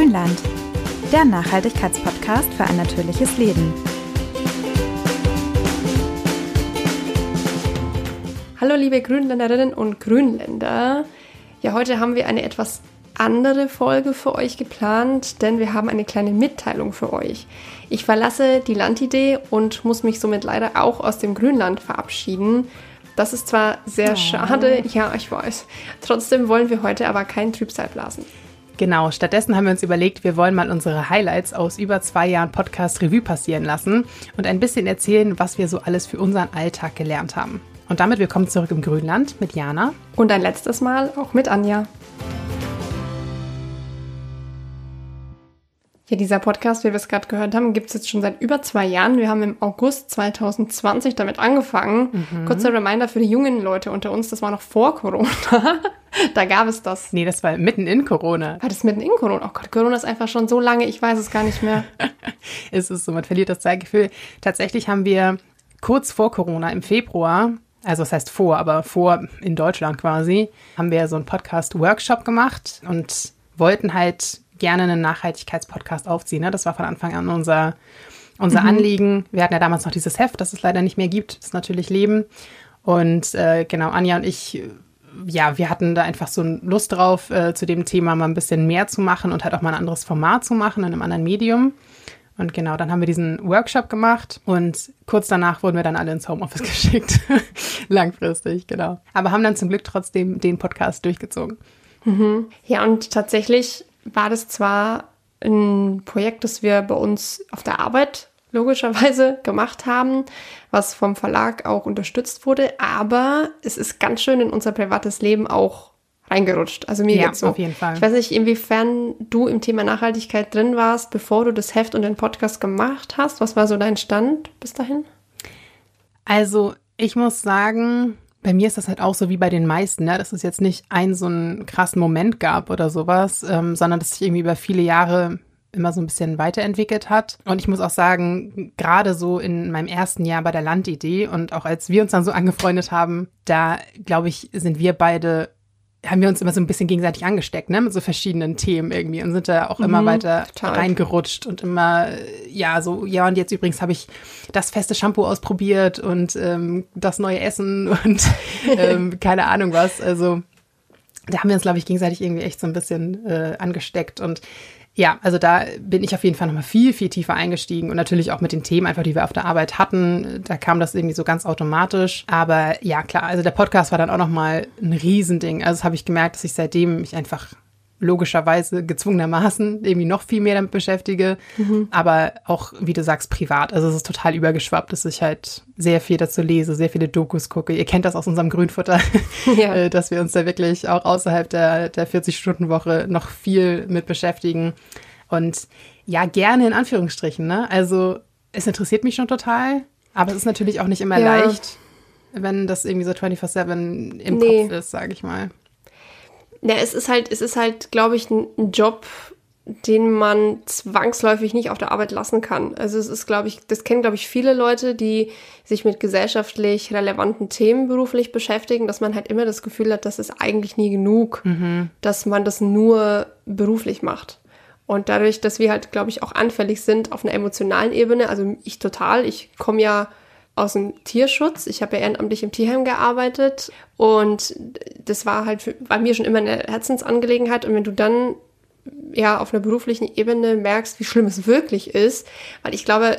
Grünland, der Nachhaltigkeitspodcast für ein natürliches Leben. Hallo liebe Grünländerinnen und Grünländer. Ja, heute haben wir eine etwas andere Folge für euch geplant, denn wir haben eine kleine Mitteilung für euch. Ich verlasse die Landidee und muss mich somit leider auch aus dem Grünland verabschieden. Das ist zwar sehr oh. schade, ja, ich weiß. Trotzdem wollen wir heute aber kein Trübsal blasen. Genau, stattdessen haben wir uns überlegt, wir wollen mal unsere Highlights aus über zwei Jahren Podcast Revue passieren lassen und ein bisschen erzählen, was wir so alles für unseren Alltag gelernt haben. Und damit willkommen zurück im Grünland mit Jana. Und ein letztes Mal auch mit Anja. Ja, dieser Podcast, wie wir es gerade gehört haben, gibt es jetzt schon seit über zwei Jahren. Wir haben im August 2020 damit angefangen. Mhm. Kurzer Reminder für die jungen Leute unter uns, das war noch vor Corona. da gab es das. Nee, das war mitten in Corona. War das mitten in Corona? Oh Gott, Corona ist einfach schon so lange, ich weiß es gar nicht mehr. es ist so, man verliert das Zeitgefühl. Tatsächlich haben wir kurz vor Corona im Februar also das heißt vor, aber vor in Deutschland quasi, haben wir so einen Podcast-Workshop gemacht und wollten halt gerne einen Nachhaltigkeitspodcast aufziehen. Ne? Das war von Anfang an unser, unser mhm. Anliegen. Wir hatten ja damals noch dieses Heft, das es leider nicht mehr gibt. Das ist natürlich Leben. Und äh, genau, Anja und ich, ja, wir hatten da einfach so Lust drauf, äh, zu dem Thema mal ein bisschen mehr zu machen und halt auch mal ein anderes Format zu machen in einem anderen Medium. Und genau, dann haben wir diesen Workshop gemacht und kurz danach wurden wir dann alle ins Homeoffice geschickt. Langfristig, genau. Aber haben dann zum Glück trotzdem den Podcast durchgezogen. Mhm. Ja, und tatsächlich war das zwar ein Projekt, das wir bei uns auf der Arbeit logischerweise gemacht haben, was vom Verlag auch unterstützt wurde, aber es ist ganz schön in unser privates Leben auch reingerutscht. Also mir ja, geht's so. auf jeden Fall. Ich weiß nicht, inwiefern du im Thema Nachhaltigkeit drin warst, bevor du das Heft und den Podcast gemacht hast. Was war so dein Stand bis dahin? Also, ich muss sagen, bei mir ist das halt auch so wie bei den meisten, ne? dass es jetzt nicht einen so einen krassen Moment gab oder sowas, ähm, sondern dass sich irgendwie über viele Jahre immer so ein bisschen weiterentwickelt hat. Und ich muss auch sagen, gerade so in meinem ersten Jahr bei der Landidee und auch als wir uns dann so angefreundet haben, da glaube ich, sind wir beide haben wir uns immer so ein bisschen gegenseitig angesteckt, ne, mit so verschiedenen Themen irgendwie und sind da auch immer mhm, weiter total. reingerutscht und immer, ja, so, ja, und jetzt übrigens habe ich das feste Shampoo ausprobiert und ähm, das neue Essen und ähm, keine Ahnung was. Also da haben wir uns, glaube ich, gegenseitig irgendwie echt so ein bisschen äh, angesteckt und ja, also da bin ich auf jeden Fall nochmal viel, viel tiefer eingestiegen und natürlich auch mit den Themen einfach, die wir auf der Arbeit hatten. Da kam das irgendwie so ganz automatisch. Aber ja, klar, also der Podcast war dann auch nochmal ein Riesending. Also das habe ich gemerkt, dass ich seitdem mich einfach logischerweise gezwungenermaßen irgendwie noch viel mehr damit beschäftige, mhm. aber auch, wie du sagst, privat. Also es ist total übergeschwappt, dass ich halt sehr viel dazu lese, sehr viele Dokus gucke. Ihr kennt das aus unserem Grünfutter, ja. Äh, dass wir uns da wirklich auch außerhalb der, der 40-Stunden-Woche noch viel mit beschäftigen. Und ja, gerne in Anführungsstrichen, ne? Also es interessiert mich schon total, aber es ist natürlich auch nicht immer ja. leicht, wenn das irgendwie so 24-7 im nee. Kopf ist, sage ich mal. Ja, es ist halt, es ist halt, glaube ich, ein, ein Job, den man zwangsläufig nicht auf der Arbeit lassen kann. Also es ist, glaube ich, das kennen, glaube ich, viele Leute, die sich mit gesellschaftlich relevanten Themen beruflich beschäftigen, dass man halt immer das Gefühl hat, das ist eigentlich nie genug, mhm. dass man das nur beruflich macht. Und dadurch, dass wir halt, glaube ich, auch anfällig sind auf einer emotionalen Ebene, also ich total, ich komme ja aus dem Tierschutz. Ich habe ja ehrenamtlich im Tierheim gearbeitet und das war halt bei mir schon immer eine Herzensangelegenheit. Und wenn du dann ja auf einer beruflichen Ebene merkst, wie schlimm es wirklich ist, weil ich glaube,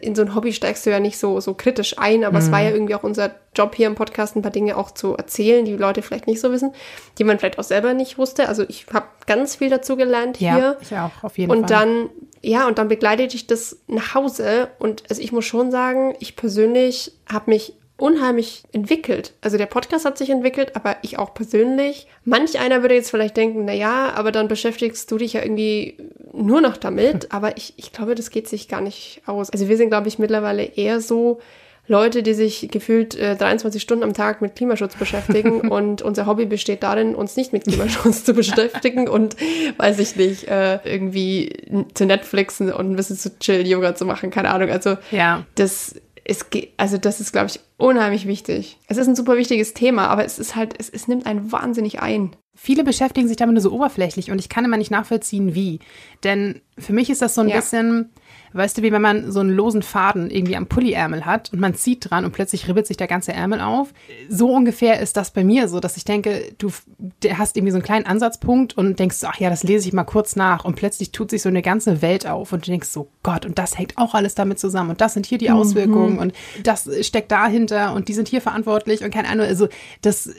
in so ein Hobby steigst du ja nicht so so kritisch ein, aber mhm. es war ja mhm. irgendwie auch unser Job hier im Podcast, ein paar Dinge auch zu erzählen, die Leute vielleicht nicht so wissen, die man vielleicht auch selber nicht wusste. Also ich habe ganz viel dazu gelernt ja, hier. Ich auch auf jeden und Fall. Und dann ja, und dann begleitet dich das nach Hause und also ich muss schon sagen, ich persönlich habe mich unheimlich entwickelt. Also der Podcast hat sich entwickelt, aber ich auch persönlich. Manch einer würde jetzt vielleicht denken, na ja, aber dann beschäftigst du dich ja irgendwie nur noch damit. Aber ich, ich glaube, das geht sich gar nicht aus. Also wir sind, glaube ich, mittlerweile eher so Leute, die sich gefühlt äh, 23 Stunden am Tag mit Klimaschutz beschäftigen und unser Hobby besteht darin, uns nicht mit Klimaschutz zu beschäftigen und, weiß ich nicht, äh, irgendwie zu Netflixen und ein bisschen zu chill Yoga zu machen, keine Ahnung. Also ja. das ist, also das ist, glaube ich, unheimlich wichtig. Es ist ein super wichtiges Thema, aber es ist halt, es, es nimmt einen wahnsinnig ein. Viele beschäftigen sich damit nur so oberflächlich und ich kann immer nicht nachvollziehen, wie. Denn für mich ist das so ein ja. bisschen, weißt du, wie wenn man so einen losen Faden irgendwie am Pulliärmel hat und man zieht dran und plötzlich ribbelt sich der ganze Ärmel auf. So ungefähr ist das bei mir so, dass ich denke, du hast irgendwie so einen kleinen Ansatzpunkt und denkst, ach ja, das lese ich mal kurz nach und plötzlich tut sich so eine ganze Welt auf und du denkst so, Gott, und das hängt auch alles damit zusammen und das sind hier die mhm. Auswirkungen und das steckt dahinter und die sind hier verantwortlich und keine Ahnung, also das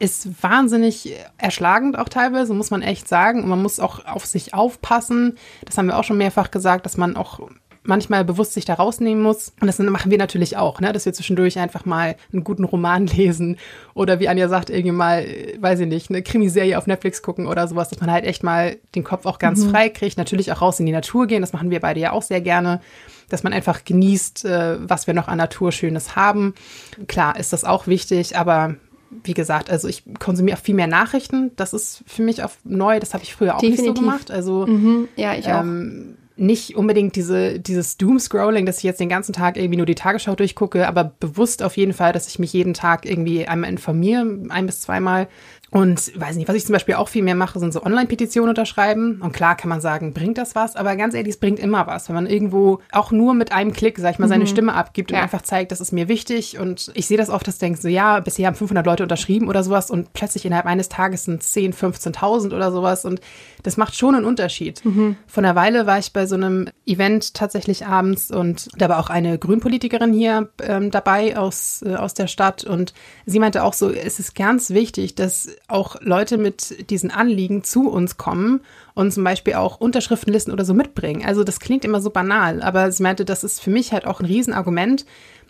ist wahnsinnig erschlagend auch teilweise, muss man echt sagen. Und man muss auch auf sich aufpassen. Das haben wir auch schon mehrfach gesagt, dass man auch manchmal bewusst sich da rausnehmen muss. Und das machen wir natürlich auch, ne? dass wir zwischendurch einfach mal einen guten Roman lesen oder wie Anja sagt, irgendwie mal, weiß ich nicht, eine Krimiserie auf Netflix gucken oder sowas, dass man halt echt mal den Kopf auch ganz mhm. frei kriegt. Natürlich auch raus in die Natur gehen, das machen wir beide ja auch sehr gerne dass man einfach genießt, äh, was wir noch an Naturschönes haben. Klar ist das auch wichtig, aber wie gesagt, also ich konsumiere auch viel mehr Nachrichten. Das ist für mich auch neu. Das habe ich früher auch Definitiv. nicht so gemacht. Also mhm. ja, ich ähm, auch. Nicht unbedingt diese, dieses Doom-Scrolling, dass ich jetzt den ganzen Tag irgendwie nur die Tagesschau durchgucke, aber bewusst auf jeden Fall, dass ich mich jeden Tag irgendwie einmal informiere, ein bis zweimal, und weiß nicht, was ich zum Beispiel auch viel mehr mache, sind so Online-Petitionen unterschreiben. Und klar kann man sagen, bringt das was? Aber ganz ehrlich, es bringt immer was. Wenn man irgendwo auch nur mit einem Klick, sag ich mal, seine mhm. Stimme abgibt und ja. einfach zeigt, das ist mir wichtig. Und ich sehe das oft, dass du denkst, so ja, bisher haben 500 Leute unterschrieben oder sowas und plötzlich innerhalb eines Tages sind 10, 15.000 oder sowas. Und das macht schon einen Unterschied. Mhm. Von einer Weile war ich bei so einem Event tatsächlich abends und da war auch eine Grünpolitikerin hier ähm, dabei aus, äh, aus der Stadt und sie meinte auch so, es ist ganz wichtig, dass auch Leute mit diesen Anliegen zu uns kommen und zum Beispiel auch Unterschriftenlisten oder so mitbringen. Also das klingt immer so banal, aber sie meinte, das ist für mich halt auch ein Riesenargument,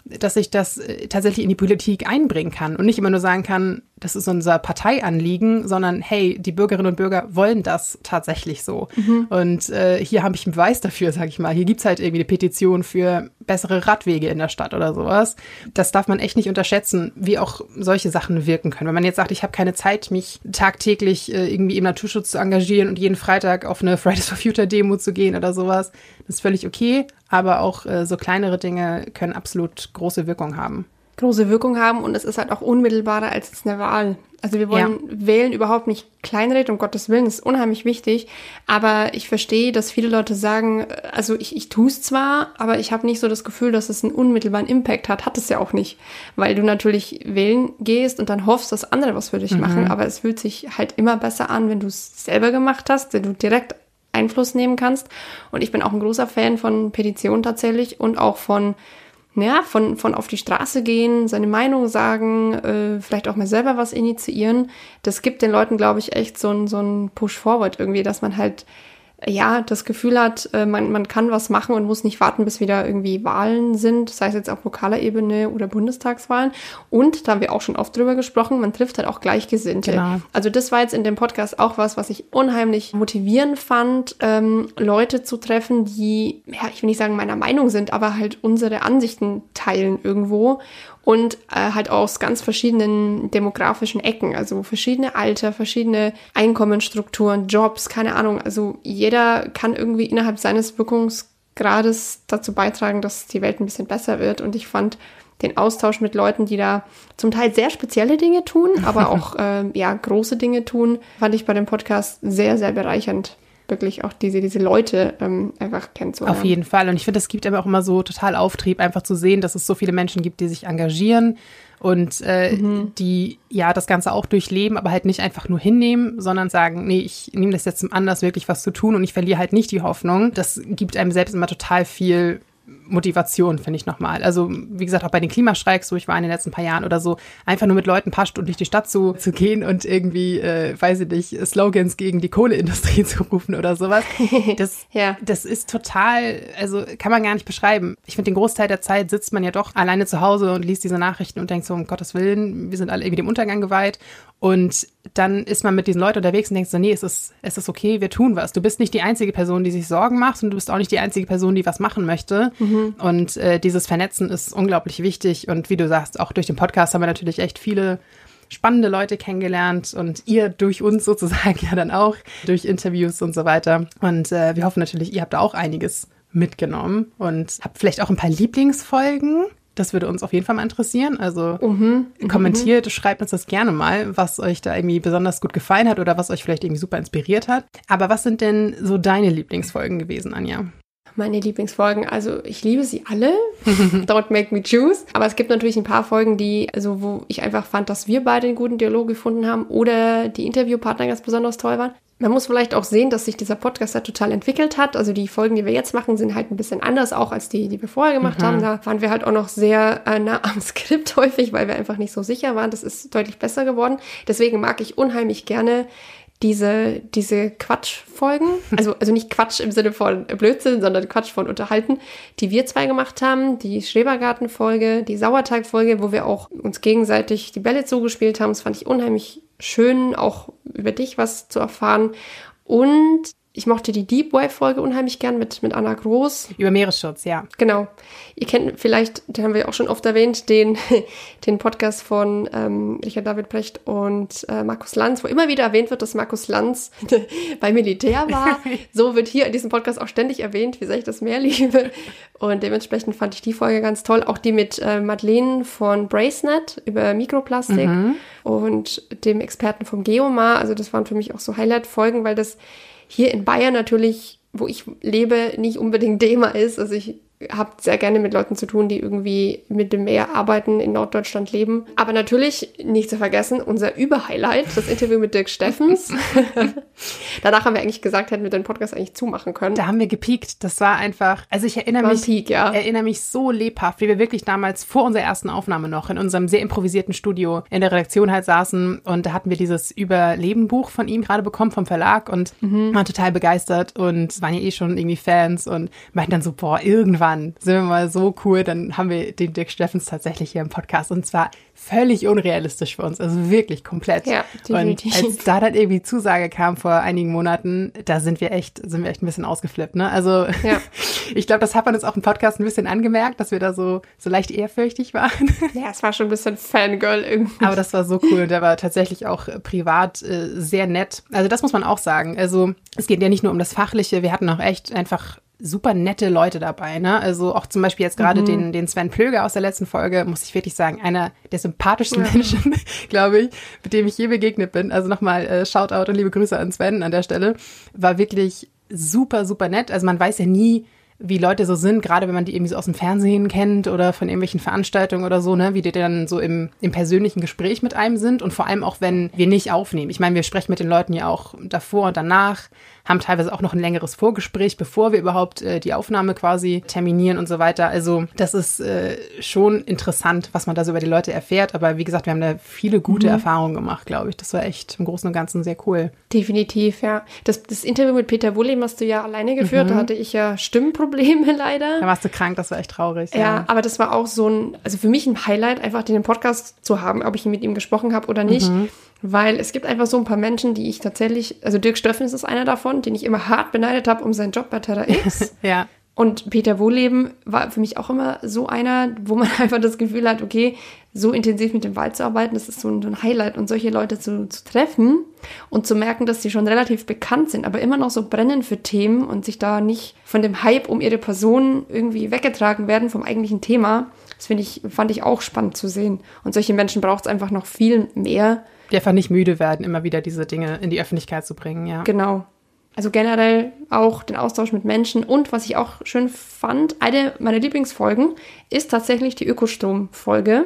dass ich das äh, tatsächlich in die Politik einbringen kann und nicht immer nur sagen kann, das ist unser Parteianliegen, sondern hey, die Bürgerinnen und Bürger wollen das tatsächlich so. Mhm. Und äh, hier habe ich einen Beweis dafür, sag ich mal. Hier gibt's halt irgendwie eine Petition für bessere Radwege in der Stadt oder sowas. Das darf man echt nicht unterschätzen, wie auch solche Sachen wirken können. Wenn man jetzt sagt, ich habe keine Zeit, mich tagtäglich äh, irgendwie im Naturschutz zu engagieren und jeden Freitag auf eine Fridays for Future Demo zu gehen oder sowas, das ist völlig okay. Aber auch äh, so kleinere Dinge können absolut große Wirkung haben große Wirkung haben und es ist halt auch unmittelbarer als jetzt eine Wahl. Also wir wollen ja. wählen überhaupt nicht kleinreden, um Gottes Willen, das ist unheimlich wichtig. Aber ich verstehe, dass viele Leute sagen, also ich, ich tue es zwar, aber ich habe nicht so das Gefühl, dass es einen unmittelbaren Impact hat. Hat es ja auch nicht. Weil du natürlich wählen gehst und dann hoffst, dass andere was für dich mhm. machen. Aber es fühlt sich halt immer besser an, wenn du es selber gemacht hast, wenn du direkt Einfluss nehmen kannst. Und ich bin auch ein großer Fan von Petitionen tatsächlich und auch von ja, von, von auf die Straße gehen, seine Meinung sagen, äh, vielleicht auch mal selber was initiieren. Das gibt den Leuten, glaube ich, echt so ein, so ein Push-Forward irgendwie, dass man halt ja, das Gefühl hat, äh, man, man kann was machen und muss nicht warten, bis wieder irgendwie Wahlen sind, sei es jetzt auf lokaler Ebene oder Bundestagswahlen. Und, da haben wir auch schon oft drüber gesprochen, man trifft halt auch Gleichgesinnte. Genau. Also das war jetzt in dem Podcast auch was, was ich unheimlich motivierend fand, ähm, Leute zu treffen, die, ja, ich will nicht sagen meiner Meinung sind, aber halt unsere Ansichten teilen irgendwo und äh, halt aus ganz verschiedenen demografischen Ecken, also verschiedene Alter, verschiedene Einkommensstrukturen, Jobs, keine Ahnung. Also jeder kann irgendwie innerhalb seines Wirkungsgrades dazu beitragen, dass die Welt ein bisschen besser wird. Und ich fand den Austausch mit Leuten, die da zum Teil sehr spezielle Dinge tun, aber auch äh, ja große Dinge tun, fand ich bei dem Podcast sehr, sehr bereichernd wirklich auch diese, diese Leute ähm, einfach kennenzulernen. Auf jeden Fall. Und ich finde, es gibt aber auch immer so total Auftrieb, einfach zu sehen, dass es so viele Menschen gibt, die sich engagieren und äh, mhm. die ja das Ganze auch durchleben, aber halt nicht einfach nur hinnehmen, sondern sagen, nee, ich nehme das jetzt zum Anlass, wirklich was zu tun und ich verliere halt nicht die Hoffnung. Das gibt einem selbst immer total viel Motivation, finde ich nochmal. Also, wie gesagt, auch bei den Klimastreiks, wo ich war in den letzten paar Jahren oder so, einfach nur mit Leuten ein paar Stunden durch die Stadt zu, zu gehen und irgendwie, äh, weiß ich nicht, Slogans gegen die Kohleindustrie zu rufen oder sowas. Das, ja. das ist total, also kann man gar nicht beschreiben. Ich finde, den Großteil der Zeit sitzt man ja doch alleine zu Hause und liest diese Nachrichten und denkt so, um Gottes Willen, wir sind alle irgendwie dem Untergang geweiht. Und dann ist man mit diesen Leuten unterwegs und denkt so, nee, es ist, es ist okay, wir tun was. Du bist nicht die einzige Person, die sich Sorgen macht und du bist auch nicht die einzige Person, die was machen möchte. Mhm. Und äh, dieses Vernetzen ist unglaublich wichtig. Und wie du sagst, auch durch den Podcast haben wir natürlich echt viele spannende Leute kennengelernt und ihr durch uns sozusagen ja dann auch, durch Interviews und so weiter. Und äh, wir hoffen natürlich, ihr habt da auch einiges mitgenommen und habt vielleicht auch ein paar Lieblingsfolgen Das würde uns auf jeden Fall mal interessieren. Also Mhm. kommentiert, schreibt uns das gerne mal, was euch da irgendwie besonders gut gefallen hat oder was euch vielleicht irgendwie super inspiriert hat. Aber was sind denn so deine Lieblingsfolgen gewesen, Anja? Meine Lieblingsfolgen, also ich liebe sie alle. Don't make me choose. Aber es gibt natürlich ein paar Folgen, die, also wo ich einfach fand, dass wir beide einen guten Dialog gefunden haben oder die Interviewpartner ganz besonders toll waren. Man muss vielleicht auch sehen, dass sich dieser Podcast da total entwickelt hat. Also die Folgen, die wir jetzt machen, sind halt ein bisschen anders auch als die, die wir vorher gemacht haben. Da waren wir halt auch noch sehr äh, nah am Skript häufig, weil wir einfach nicht so sicher waren. Das ist deutlich besser geworden. Deswegen mag ich unheimlich gerne diese, diese Quatschfolgen, also, also nicht Quatsch im Sinne von Blödsinn, sondern Quatsch von Unterhalten, die wir zwei gemacht haben, die Schrebergarten-Folge, die Sauerteig-Folge, wo wir auch uns gegenseitig die Bälle zugespielt haben. Das fand ich unheimlich schön, auch über dich was zu erfahren. Und ich mochte die Deep Wave-Folge unheimlich gern mit, mit Anna Groß. Über Meeresschutz, ja. Genau. Ihr kennt vielleicht, den haben wir auch schon oft erwähnt, den, den Podcast von ähm, Richard David Brecht und äh, Markus Lanz, wo immer wieder erwähnt wird, dass Markus Lanz bei Militär war. So wird hier in diesem Podcast auch ständig erwähnt, wie sehr ich das mehr liebe. Und dementsprechend fand ich die Folge ganz toll. Auch die mit äh, Madeleine von Bracenet über Mikroplastik und dem Experten vom Geomar. Also das waren für mich auch so Highlight-Folgen, weil das hier in Bayern natürlich, wo ich lebe, nicht unbedingt Thema ist. Also ich habe sehr gerne mit Leuten zu tun, die irgendwie mit dem Meer arbeiten, in Norddeutschland leben. Aber natürlich nicht zu vergessen, unser Überhighlight, das Interview mit Dirk Steffens. Danach haben wir eigentlich gesagt, hätten wir den Podcast eigentlich zumachen können. Da haben wir gepiekt. Das war einfach, also ich erinnere mich, Peak, ja. erinnere mich so lebhaft, wie wir wirklich damals vor unserer ersten Aufnahme noch in unserem sehr improvisierten Studio in der Redaktion halt saßen und da hatten wir dieses Überlebenbuch von ihm gerade bekommen vom Verlag und Mhm. waren total begeistert und waren ja eh schon irgendwie Fans und meinten dann so, boah, irgendwann sind wir mal so cool, dann haben wir den Dirk Steffens tatsächlich hier im Podcast und zwar völlig unrealistisch für uns, also wirklich komplett. Ja, und definitiv. als da dann irgendwie Zusage kam vor einigen Monaten, da sind wir echt, sind wir echt ein bisschen ausgeflippt, ne? Also Ja. ich glaube, das hat man uns auch im Podcast ein bisschen angemerkt, dass wir da so, so leicht ehrfürchtig waren. Ja, es war schon ein bisschen Fangirl irgendwie. Aber das war so cool und der war tatsächlich auch äh, privat äh, sehr nett. Also das muss man auch sagen. Also es geht ja nicht nur um das Fachliche, wir hatten auch echt einfach super nette Leute dabei, ne? Also auch zum Beispiel jetzt gerade den, den Sven Plöger aus der letzten Folge, muss ich wirklich sagen, einer der sympathischsten Menschen, glaube ich, mit dem ich je begegnet bin. Also nochmal äh, Shoutout und liebe Grüße an Sven an der Stelle. War wirklich super, super nett. Also man weiß ja nie, wie Leute so sind, gerade wenn man die irgendwie so aus dem Fernsehen kennt oder von irgendwelchen Veranstaltungen oder so, ne, wie die dann so im, im persönlichen Gespräch mit einem sind und vor allem auch, wenn wir nicht aufnehmen. Ich meine, wir sprechen mit den Leuten ja auch davor und danach, haben teilweise auch noch ein längeres Vorgespräch, bevor wir überhaupt äh, die Aufnahme quasi terminieren und so weiter. Also das ist äh, schon interessant, was man da so über die Leute erfährt. Aber wie gesagt, wir haben da viele gute Erfahrungen gemacht, glaube ich. Das war echt im Großen und Ganzen sehr cool. Definitiv, ja. Das, das Interview mit Peter Wullim hast du ja alleine geführt. Da hatte ich ja Stimmprobleme leider. Da warst du krank, das war echt traurig. Ja, aber das war auch so ein, also für mich ein Highlight, einfach den Podcast zu haben, ob ich mit ihm gesprochen habe oder nicht. Weil es gibt einfach so ein paar Menschen, die ich tatsächlich, also Dirk Steffens ist einer davon, den ich immer hart beneidet habe um seinen Job bei Terra X. Ja. Und Peter Wohleben war für mich auch immer so einer, wo man einfach das Gefühl hat, okay, so intensiv mit dem Wald zu arbeiten, das ist so ein, so ein Highlight und solche Leute zu, zu treffen und zu merken, dass sie schon relativ bekannt sind, aber immer noch so brennen für Themen und sich da nicht von dem Hype um ihre Person irgendwie weggetragen werden vom eigentlichen Thema. Das finde ich, fand ich auch spannend zu sehen. Und solche Menschen braucht es einfach noch viel mehr. Die einfach nicht müde werden, immer wieder diese Dinge in die Öffentlichkeit zu bringen, ja. Genau. Also generell auch den Austausch mit Menschen. Und was ich auch schön fand, eine meiner Lieblingsfolgen ist tatsächlich die Ökostrom-Folge.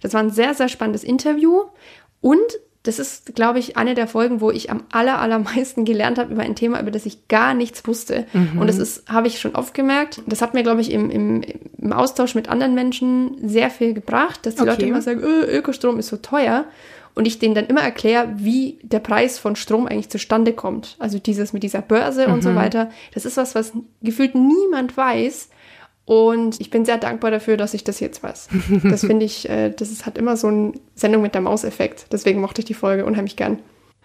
Das war ein sehr, sehr spannendes Interview. Und das ist, glaube ich, eine der Folgen, wo ich am aller, allermeisten gelernt habe über ein Thema, über das ich gar nichts wusste. Und das ist, habe ich schon oft gemerkt. Das hat mir, glaube ich, im, im, im Austausch mit anderen Menschen sehr viel gebracht, dass die Okay. Leute immer sagen, "Ö, Ökostrom ist so teuer. Und ich denen dann immer erkläre, wie der Preis von Strom eigentlich zustande kommt. Also dieses mit dieser Börse und so weiter. Das ist was, was gefühlt niemand weiß. Und ich bin sehr dankbar dafür, dass ich das jetzt weiß. Das finde ich, äh, das ist, hat immer so eine Sendung mit der Maus-Effekt. Deswegen mochte ich die Folge unheimlich gern.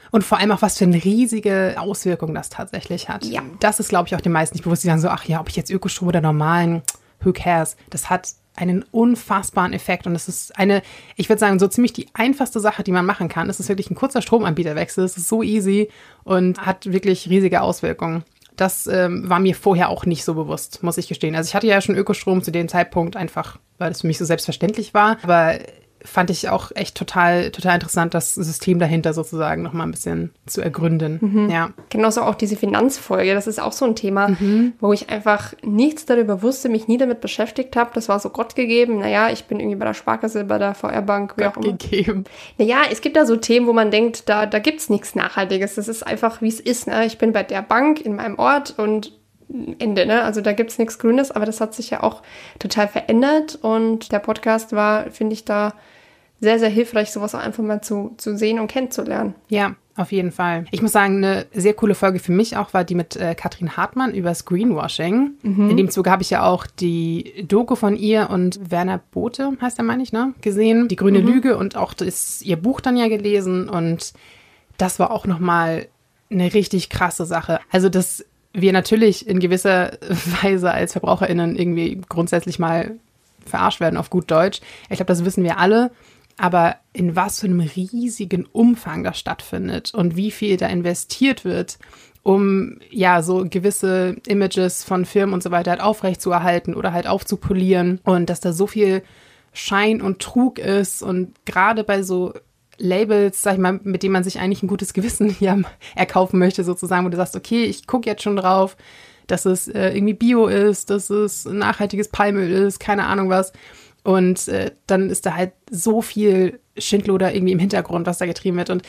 Und vor allem auch, was für eine riesige Auswirkung das tatsächlich hat. Ja. Das ist, glaube ich, auch den meisten nicht bewusst. Die sagen so, ach ja, ob ich jetzt Ökostrom oder normalen, who cares? Das hat einen unfassbaren Effekt und es ist eine, ich würde sagen, so ziemlich die einfachste Sache, die man machen kann. Es ist wirklich ein kurzer Stromanbieterwechsel. Es ist so easy und hat wirklich riesige Auswirkungen. das ähm, war mir vorher auch nicht so bewusst, muss ich gestehen. Also ich hatte ja schon Ökostrom zu dem Zeitpunkt einfach, weil das für mich so selbstverständlich war. Aber fand ich auch echt total, total interessant, das System dahinter sozusagen nochmal ein bisschen zu ergründen. Mhm. Ja. Genauso auch diese Finanzfolge, das ist auch so ein Thema, mhm. wo ich einfach nichts darüber wusste, mich nie damit beschäftigt habe. Das war so Gott gegeben. Naja, ich bin irgendwie bei der Sparkasse, bei der VR-Bank, wie Gott auch immer. gegeben. Naja, es gibt da so Themen, wo man denkt, da, da gibt es nichts Nachhaltiges. Das ist einfach, wie es ist. Ne? Ich bin bei der Bank in meinem Ort und Ende, ne? Also da gibt es nichts Grünes, aber das hat sich ja auch total verändert und der Podcast war, finde ich, da sehr, sehr hilfreich, sowas auch einfach mal zu, zu sehen und kennenzulernen. Ja, auf jeden Fall. Ich muss sagen, eine sehr coole Folge für mich auch war die mit äh, Katrin Hartmann übers Greenwashing. Mhm. In dem Zuge habe ich ja auch die Doku von ihr und Werner Bote, heißt er, meine ich, ne, gesehen. Die grüne mhm. Lüge und auch das, ihr Buch dann ja gelesen. Und das war auch nochmal eine richtig krasse Sache. Also, dass wir natürlich in gewisser Weise als VerbraucherInnen irgendwie grundsätzlich mal verarscht werden auf gut Deutsch. Ich glaube, das wissen wir alle. Aber in was für einem riesigen Umfang das stattfindet und wie viel da investiert wird, um ja so gewisse Images von Firmen und so weiter halt aufrechtzuerhalten oder halt aufzupolieren und dass da so viel Schein und Trug ist und gerade bei so Labels, sag ich mal, mit denen man sich eigentlich ein gutes Gewissen ja erkaufen möchte, sozusagen, wo du sagst, okay, ich gucke jetzt schon drauf, dass es äh, irgendwie Bio ist, dass es nachhaltiges Palmöl ist, keine Ahnung was. Und äh, dann ist da halt so viel Schindluder irgendwie im Hintergrund, was da getrieben wird. Und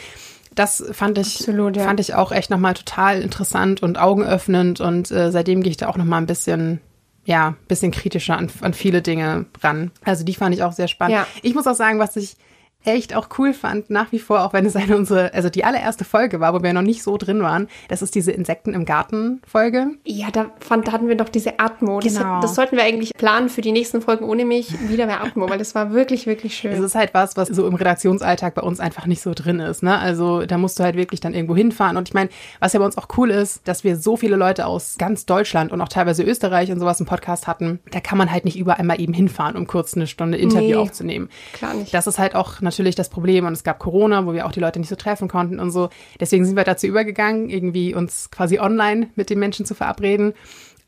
das fand ich, Absolut, ja. fand ich auch echt nochmal total interessant und augenöffnend. Und äh, seitdem gehe ich da auch nochmal ein bisschen, ja, bisschen kritischer an, an viele Dinge ran. Also die fand ich auch sehr spannend. Ja. Ich muss auch sagen, was ich echt auch cool fand, nach wie vor, auch wenn es eine unsere, also die allererste Folge war, wo wir noch nicht so drin waren, das ist diese Insekten im Garten Folge. Ja, da, fand, da hatten wir doch diese Atmo. Genau. Das, das, sollten wir eigentlich planen für die nächsten Folgen ohne mich, wieder mehr Atmo, weil das war wirklich, wirklich schön. Es ist halt was, was so im Redaktionsalltag bei uns einfach nicht so drin ist, ne? Also da musst du halt wirklich dann irgendwo hinfahren und ich meine, was ja bei uns auch cool ist, dass wir so viele Leute aus ganz Deutschland und auch teilweise Österreich und sowas im Podcast hatten, da kann man halt nicht überall mal eben hinfahren, um kurz eine Stunde Interview nee, aufzunehmen. Klar nicht. Das ist halt auch natürlich das Problem. Und es gab Corona, wo wir auch die Leute nicht so treffen konnten und so. Deswegen sind wir dazu übergegangen, irgendwie uns quasi online mit den Menschen zu verabreden.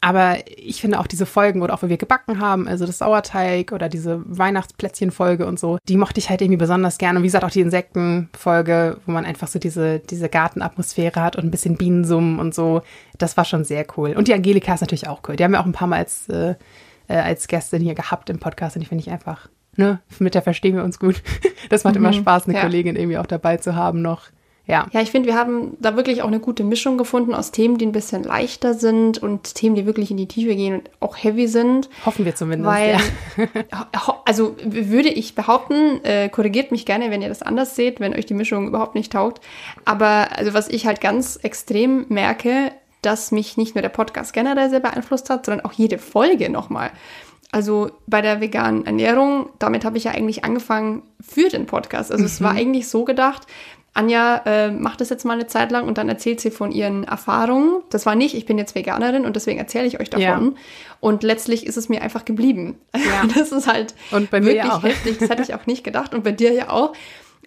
Aber ich finde auch diese Folgen oder auch, wo wir gebacken haben, also das Sauerteig oder diese Weihnachtsplätzchen-Folge und so, die mochte ich halt irgendwie besonders gerne. Und wie gesagt, auch die Insekten-Folge, wo man einfach so diese, diese Gartenatmosphäre hat und ein bisschen Bienensummen und so. Das war schon sehr cool. Und die Angelika ist natürlich auch cool. Die haben wir auch ein paar Mal als, äh, äh als Gästin hier gehabt im Podcast und die finde ich einfach ne, mit der verstehen wir uns gut. Das macht mhm, immer Spaß, eine ja. Kollegin irgendwie auch dabei zu haben noch. Ja. Ja, ich finde, wir haben da wirklich auch eine gute Mischung gefunden aus Themen, die ein bisschen leichter sind und Themen, die wirklich in die Tiefe gehen und auch heavy sind. Hoffen wir zumindest. Weil, ja. also würde ich behaupten, äh, korrigiert mich gerne, wenn ihr das anders seht, wenn euch die Mischung überhaupt nicht taugt. Aber also was ich halt ganz extrem merke, dass mich nicht nur der Podcast generell sehr beeinflusst hat, sondern auch jede Folge nochmal. Also bei der veganen Ernährung, damit habe ich ja eigentlich angefangen für den Podcast. Also mhm. es war mhm. eigentlich so gedacht, Anja äh, macht das jetzt mal eine Zeit lang und dann erzählt sie von ihren Erfahrungen. Das war nicht, ich bin jetzt Veganerin und deswegen erzähle ich euch davon. Ja. Und letztlich ist es mir einfach geblieben. Ja. Das ist halt und bei mir wirklich ja auch. heftig. Das hätte ich auch nicht gedacht und bei dir ja auch.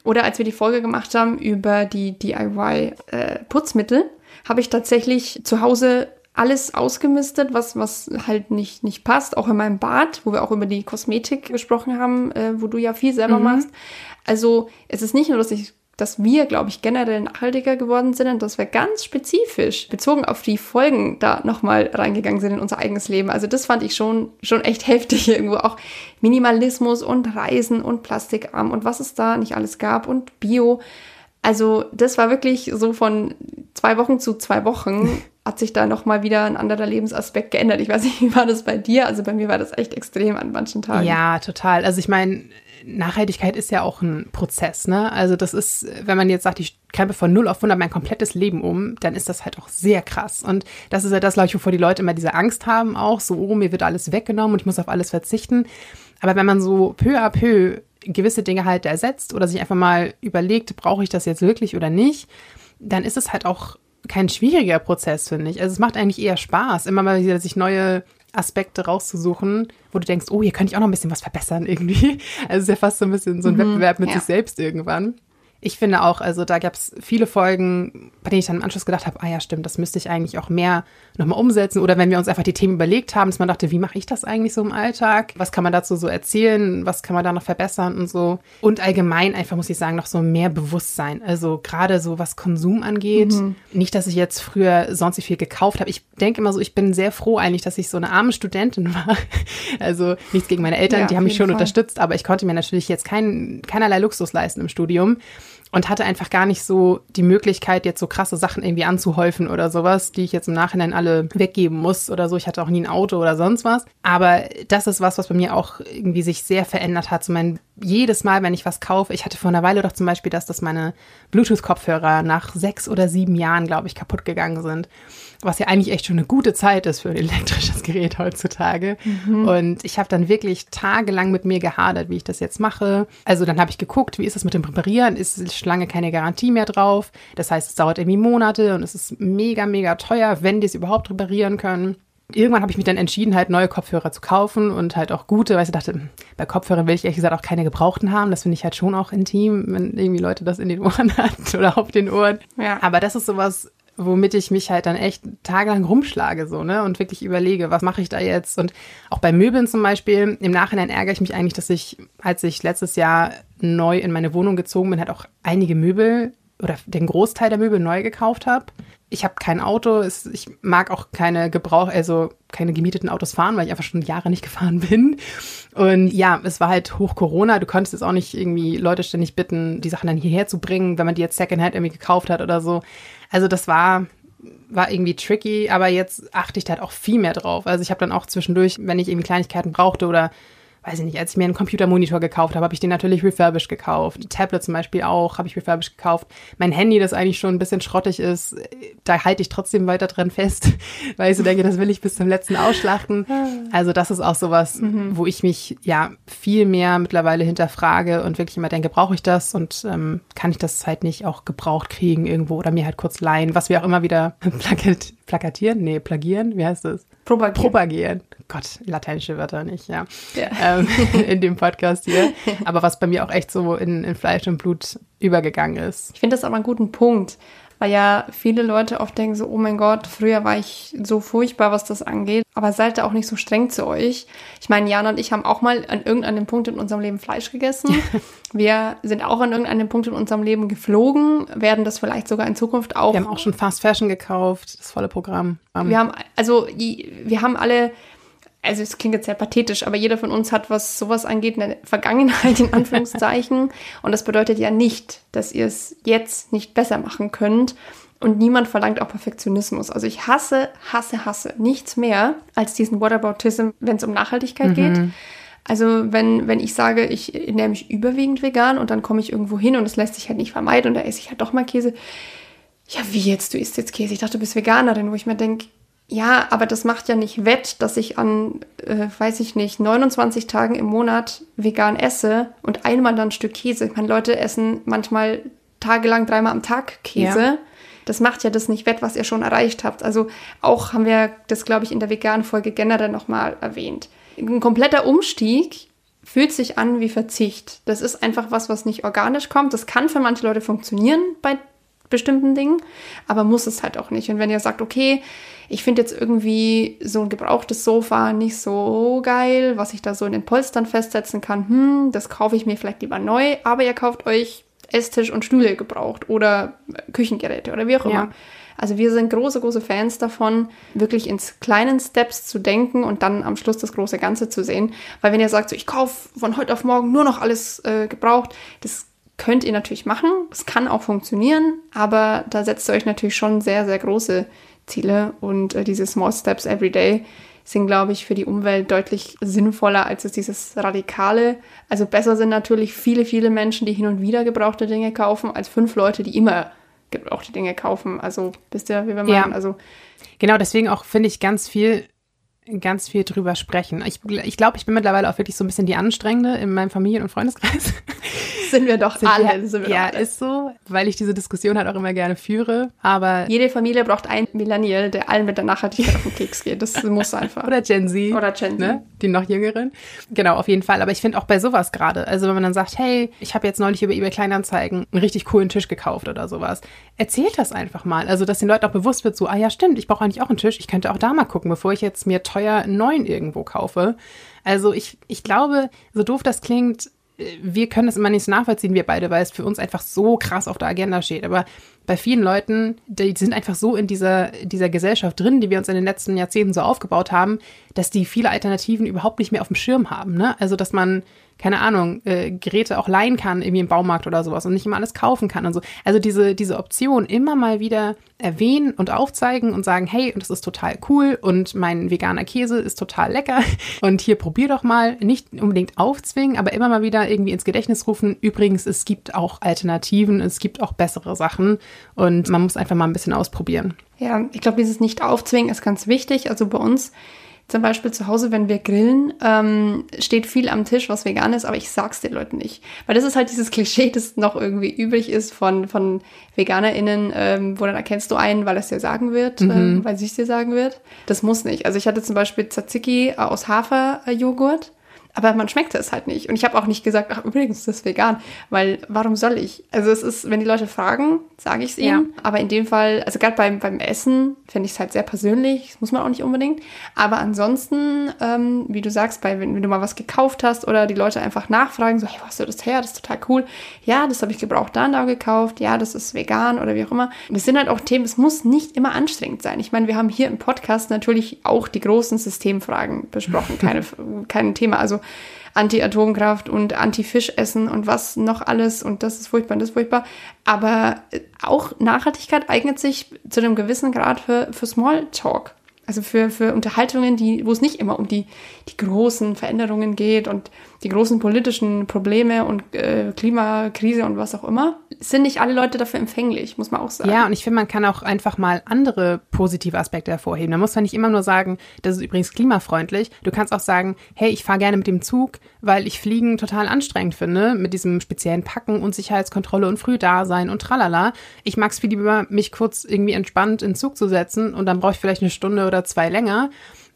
Oder als wir die Folge gemacht haben über die DIY-Putzmittel, äh, habe ich tatsächlich zu Hause alles ausgemistet, was, was halt nicht, nicht passt, auch in meinem Bad, wo wir auch über die Kosmetik gesprochen haben, äh, wo du ja viel selber mhm. machst. Also es ist nicht nur, dass ich dass wir, glaube ich, generell nachhaltiger geworden sind und dass wir ganz spezifisch bezogen auf die Folgen da nochmal reingegangen sind in unser eigenes Leben. Also das fand ich schon, schon echt heftig irgendwo. Auch Minimalismus und Reisen und Plastikarm und was es da nicht alles gab und Bio. Also das war wirklich so von zwei Wochen zu zwei Wochen hat sich da nochmal wieder ein anderer Lebensaspekt geändert. Ich weiß nicht, wie war das bei dir? Also bei mir war das echt extrem an manchen Tagen. Ja, total. Also ich meine, Nachhaltigkeit ist ja auch ein Prozess, ne? Also das ist, wenn man jetzt sagt, ich krempe von 0 auf 100 mein komplettes Leben um, dann ist das halt auch sehr krass. Und das ist ja das, glaube ich, wovor die Leute immer diese Angst haben auch, so, oh, mir wird alles weggenommen und ich muss auf alles verzichten. Aber wenn man so peu à peu gewisse Dinge halt ersetzt oder sich einfach mal überlegt, brauche ich das jetzt wirklich oder nicht, dann ist es halt auch kein schwieriger Prozess, finde ich. Also es macht eigentlich eher Spaß, immer mal wieder sich neue Aspekte rauszusuchen, wo du denkst, oh, hier könnte ich auch noch ein bisschen was verbessern irgendwie. Also es ist ja fast so ein bisschen so ein mhm, Wettbewerb mit ja. sich selbst irgendwann. Ich finde auch, also da gab es viele Folgen, bei denen ich dann im Anschluss gedacht habe, ah ja, stimmt, das müsste ich eigentlich auch mehr nochmal umsetzen. Oder wenn wir uns einfach die Themen überlegt haben, dass man dachte, wie mache ich das eigentlich so im Alltag? Was kann man dazu so erzählen? Was kann man da noch verbessern und so? Und allgemein einfach, muss ich sagen, noch so mehr Bewusstsein. Also gerade so, was Konsum angeht. Mhm. Nicht, dass ich jetzt früher sonst viel gekauft habe. Ich denke immer so, ich bin sehr froh eigentlich, dass ich so eine arme Studentin war. Also nichts gegen meine Eltern, ja, die haben mich schon Fall. unterstützt, aber ich konnte mir natürlich jetzt kein, keinerlei Luxus leisten im Studium und hatte einfach gar nicht so die Möglichkeit, jetzt so krasse Sachen irgendwie anzuhäufen oder sowas, die ich jetzt im Nachhinein alle weggeben muss oder so. Ich hatte auch nie ein Auto oder sonst was. Aber das ist was, was bei mir auch irgendwie sich sehr verändert hat. So mein, jedes Mal, wenn ich was kaufe, ich hatte vor einer Weile doch zum Beispiel, dass das meine Bluetooth-Kopfhörer nach sechs oder sieben Jahren, glaube ich, kaputt gegangen sind was ja eigentlich echt schon eine gute Zeit ist für ein elektrisches Gerät heutzutage. Mhm. Und ich habe dann wirklich tagelang mit mir gehadert, wie ich das jetzt mache. Also dann habe ich geguckt, wie ist das mit dem Präparieren? Ist schon lange keine Garantie mehr drauf? Das heißt, es dauert irgendwie Monate und es ist mega, mega teuer, wenn die es überhaupt reparieren können irgendwann habe ich mich dann entschieden, halt neue Kopfhörer zu kaufen und halt auch gute, weil ich dachte, bei Kopfhörern will ich ehrlich gesagt auch keine gebrauchten haben. Das finde ich halt schon auch intim, wenn irgendwie Leute das in den Ohren hat oder auf den Ohren. Ja. Aber das ist sowas, womit ich mich halt dann echt tagelang rumschlage, so, ne? Und wirklich überlege, was mache ich da jetzt? Und auch bei Möbeln zum Beispiel, im Nachhinein ärgere ich mich eigentlich, dass ich, als ich letztes Jahr neu in meine Wohnung gezogen bin, halt auch einige Möbel oder den Großteil der Möbel neu gekauft habe. Ich habe kein Auto, ich mag auch keine Gebrauch, also keine gemieteten Autos fahren, weil ich einfach schon Jahre nicht gefahren bin. Und ja, es war halt hoch Corona. Du konntest jetzt auch nicht irgendwie Leute ständig bitten, die Sachen dann hierher zu bringen, wenn man die jetzt Secondhand irgendwie gekauft hat oder so. Also das war war irgendwie tricky, aber jetzt achte ich da halt auch viel mehr drauf. Also ich habe dann auch zwischendurch, wenn ich irgendwie Kleinigkeiten brauchte oder weiß ich nicht, als ich mir einen Computermonitor gekauft habe, habe ich den natürlich refurbished gekauft. Tablet zum Beispiel auch, habe ich refurbished gekauft. Mein Handy, das eigentlich schon ein bisschen schrottig ist, da halte ich trotzdem weiter dran fest, weil ich so denke, das will ich bis zum letzten ausschlachten. Also das ist auch sowas, mhm. wo ich mich ja viel mehr mittlerweile hinterfrage und wirklich immer denke, brauche ich das und ähm, kann ich das halt nicht auch gebraucht kriegen irgendwo oder mir halt kurz leihen, was wir auch immer wieder plakat plakatieren, nee, plagieren, wie heißt das? Propagieren. Propagieren. Gott, lateinische Wörter nicht, ja. ja. Ähm, in dem Podcast hier. Aber was bei mir auch echt so in, in Fleisch und Blut übergegangen ist. Ich finde das aber einen guten Punkt, weil ja viele Leute oft denken so, oh mein Gott, früher war ich so furchtbar, was das angeht. Aber seid da auch nicht so streng zu euch. Ich meine, Jana und ich haben auch mal an irgendeinem Punkt in unserem Leben Fleisch gegessen. Wir sind auch an irgendeinem Punkt in unserem Leben geflogen, werden das vielleicht sogar in Zukunft auch. Wir haben auch schon Fast Fashion gekauft, das volle Programm. wir haben, also, wir haben alle also es klingt jetzt sehr pathetisch, aber jeder von uns hat, was sowas angeht, eine Vergangenheit in Anführungszeichen. und das bedeutet ja nicht, dass ihr es jetzt nicht besser machen könnt. Und niemand verlangt auch Perfektionismus. Also ich hasse, hasse, hasse nichts mehr als diesen Whataboutism, wenn es um Nachhaltigkeit mhm. geht. Also wenn, wenn ich sage, ich ernähre mich überwiegend vegan und dann komme ich irgendwo hin und es lässt sich halt nicht vermeiden und da esse ich halt doch mal Käse. Ja, wie jetzt? Du isst jetzt Käse? Ich dachte, du bist Veganerin, wo ich mir denke, ja, aber das macht ja nicht wett, dass ich an, äh, weiß ich nicht, 29 Tagen im Monat vegan esse und einmal dann ein Stück Käse. Ich meine, Leute essen manchmal tagelang dreimal am Tag Käse. Ja. Das macht ja das nicht wett, was ihr schon erreicht habt. Also auch haben wir das, glaube ich, in der veganen Folge generell nochmal erwähnt. Ein kompletter Umstieg fühlt sich an wie Verzicht. Das ist einfach was, was nicht organisch kommt. Das kann für manche Leute funktionieren bei bestimmten Dingen, aber muss es halt auch nicht. Und wenn ihr sagt, okay, ich finde jetzt irgendwie so ein gebrauchtes Sofa nicht so geil, was ich da so in den Polstern festsetzen kann, hm, das kaufe ich mir vielleicht lieber neu, aber ihr kauft euch Esstisch und Stühle gebraucht oder Küchengeräte oder wie auch immer. Ja. Also wir sind große, große Fans davon, wirklich ins kleinen Steps zu denken und dann am Schluss das große Ganze zu sehen. Weil wenn ihr sagt, so ich kaufe von heute auf morgen nur noch alles äh, gebraucht, das könnt ihr natürlich machen. Es kann auch funktionieren, aber da setzt ihr euch natürlich schon sehr, sehr große Ziele und äh, diese Small Steps Every Day sind, glaube ich, für die Umwelt deutlich sinnvoller als es dieses Radikale. Also besser sind natürlich viele, viele Menschen, die hin und wieder gebrauchte Dinge kaufen, als fünf Leute, die immer gebrauchte Dinge kaufen. Also wisst ihr, wie wir meinen? Ja. Also genau, deswegen auch finde ich ganz viel ganz viel drüber sprechen. Ich, ich glaube, ich bin mittlerweile auch wirklich so ein bisschen die Anstrengende in meinem Familien- und Freundeskreis. Sind wir doch sind alle. Wir, wir ja, alle. ist so, weil ich diese Diskussion halt auch immer gerne führe. Aber jede Familie braucht einen Millennial, der allen mit der Nachhaltigkeit auf den Keks geht. Das muss einfach. Oder Gen Z. Oder Gen Z. Ne? Die noch jüngeren. Genau, auf jeden Fall. Aber ich finde auch bei sowas gerade, also wenn man dann sagt, hey, ich habe jetzt neulich über eBay Kleinanzeigen einen richtig coolen Tisch gekauft oder sowas, erzählt das einfach mal. Also, dass den Leuten auch bewusst wird, so, ah ja, stimmt, ich brauche eigentlich auch einen Tisch. Ich könnte auch da mal gucken, bevor ich jetzt mir teuer einen neuen irgendwo kaufe. Also ich, ich glaube, so doof das klingt, wir können das immer nicht so nachvollziehen, wir beide, weil es für uns einfach so krass auf der Agenda steht. Aber bei vielen Leuten, die sind einfach so in dieser, dieser Gesellschaft drin, die wir uns in den letzten Jahrzehnten so aufgebaut haben, dass die viele Alternativen überhaupt nicht mehr auf dem Schirm haben. Ne? Also, dass man keine Ahnung, äh, Geräte auch leihen kann, irgendwie im Baumarkt oder sowas und nicht immer alles kaufen kann und so. Also diese, diese Option immer mal wieder erwähnen und aufzeigen und sagen, hey, und das ist total cool und mein veganer Käse ist total lecker und hier probier doch mal, nicht unbedingt aufzwingen, aber immer mal wieder irgendwie ins Gedächtnis rufen. Übrigens, es gibt auch Alternativen, es gibt auch bessere Sachen und man muss einfach mal ein bisschen ausprobieren. Ja, ich glaube, dieses Nicht-Aufzwingen ist ganz wichtig. Also bei uns zum Beispiel zu Hause, wenn wir grillen, ähm, steht viel am Tisch, was vegan ist, aber ich sag's den Leuten nicht. Weil das ist halt dieses Klischee, das noch irgendwie übrig ist von, von VeganerInnen, ähm, wo dann erkennst du einen, weil es dir sagen wird, mhm. ähm, weil sie es dir sagen wird. Das muss nicht. Also ich hatte zum Beispiel Tzatziki aus Haferjoghurt aber man schmeckt es halt nicht. Und ich habe auch nicht gesagt, ach übrigens, das ist vegan, weil warum soll ich? Also es ist, wenn die Leute fragen, sage ich es ihnen. Ja. Aber in dem Fall, also gerade beim, beim Essen finde ich es halt sehr persönlich, das muss man auch nicht unbedingt. Aber ansonsten, ähm, wie du sagst, bei, wenn, wenn, du mal was gekauft hast oder die Leute einfach nachfragen, so, hey, wo hast du das her? Das ist total cool. Ja, das habe ich gebraucht da und da gekauft. Ja, das ist vegan oder wie auch immer. Das sind halt auch Themen, es muss nicht immer anstrengend sein. Ich meine, wir haben hier im Podcast natürlich auch die großen Systemfragen besprochen, keine, kein Thema. Also Anti-Atomkraft und Anti-Fischessen und was noch alles und das ist furchtbar und das ist furchtbar. Aber auch Nachhaltigkeit eignet sich zu einem gewissen Grad für, für Smalltalk. Also für, für Unterhaltungen, die, wo es nicht immer um die, die großen Veränderungen geht und die großen politischen Probleme und äh, Klimakrise und was auch immer, sind nicht alle Leute dafür empfänglich, muss man auch sagen. Ja, und ich finde, man kann auch einfach mal andere positive Aspekte hervorheben. Da muss man nicht immer nur sagen, das ist übrigens klimafreundlich. Du kannst auch sagen, hey, ich fahre gerne mit dem Zug, weil ich Fliegen total anstrengend finde, mit diesem speziellen Packen und Sicherheitskontrolle und früh da sein und tralala. Ich mag es viel lieber, mich kurz irgendwie entspannt in Zug zu setzen und dann brauche ich vielleicht eine Stunde oder zwei länger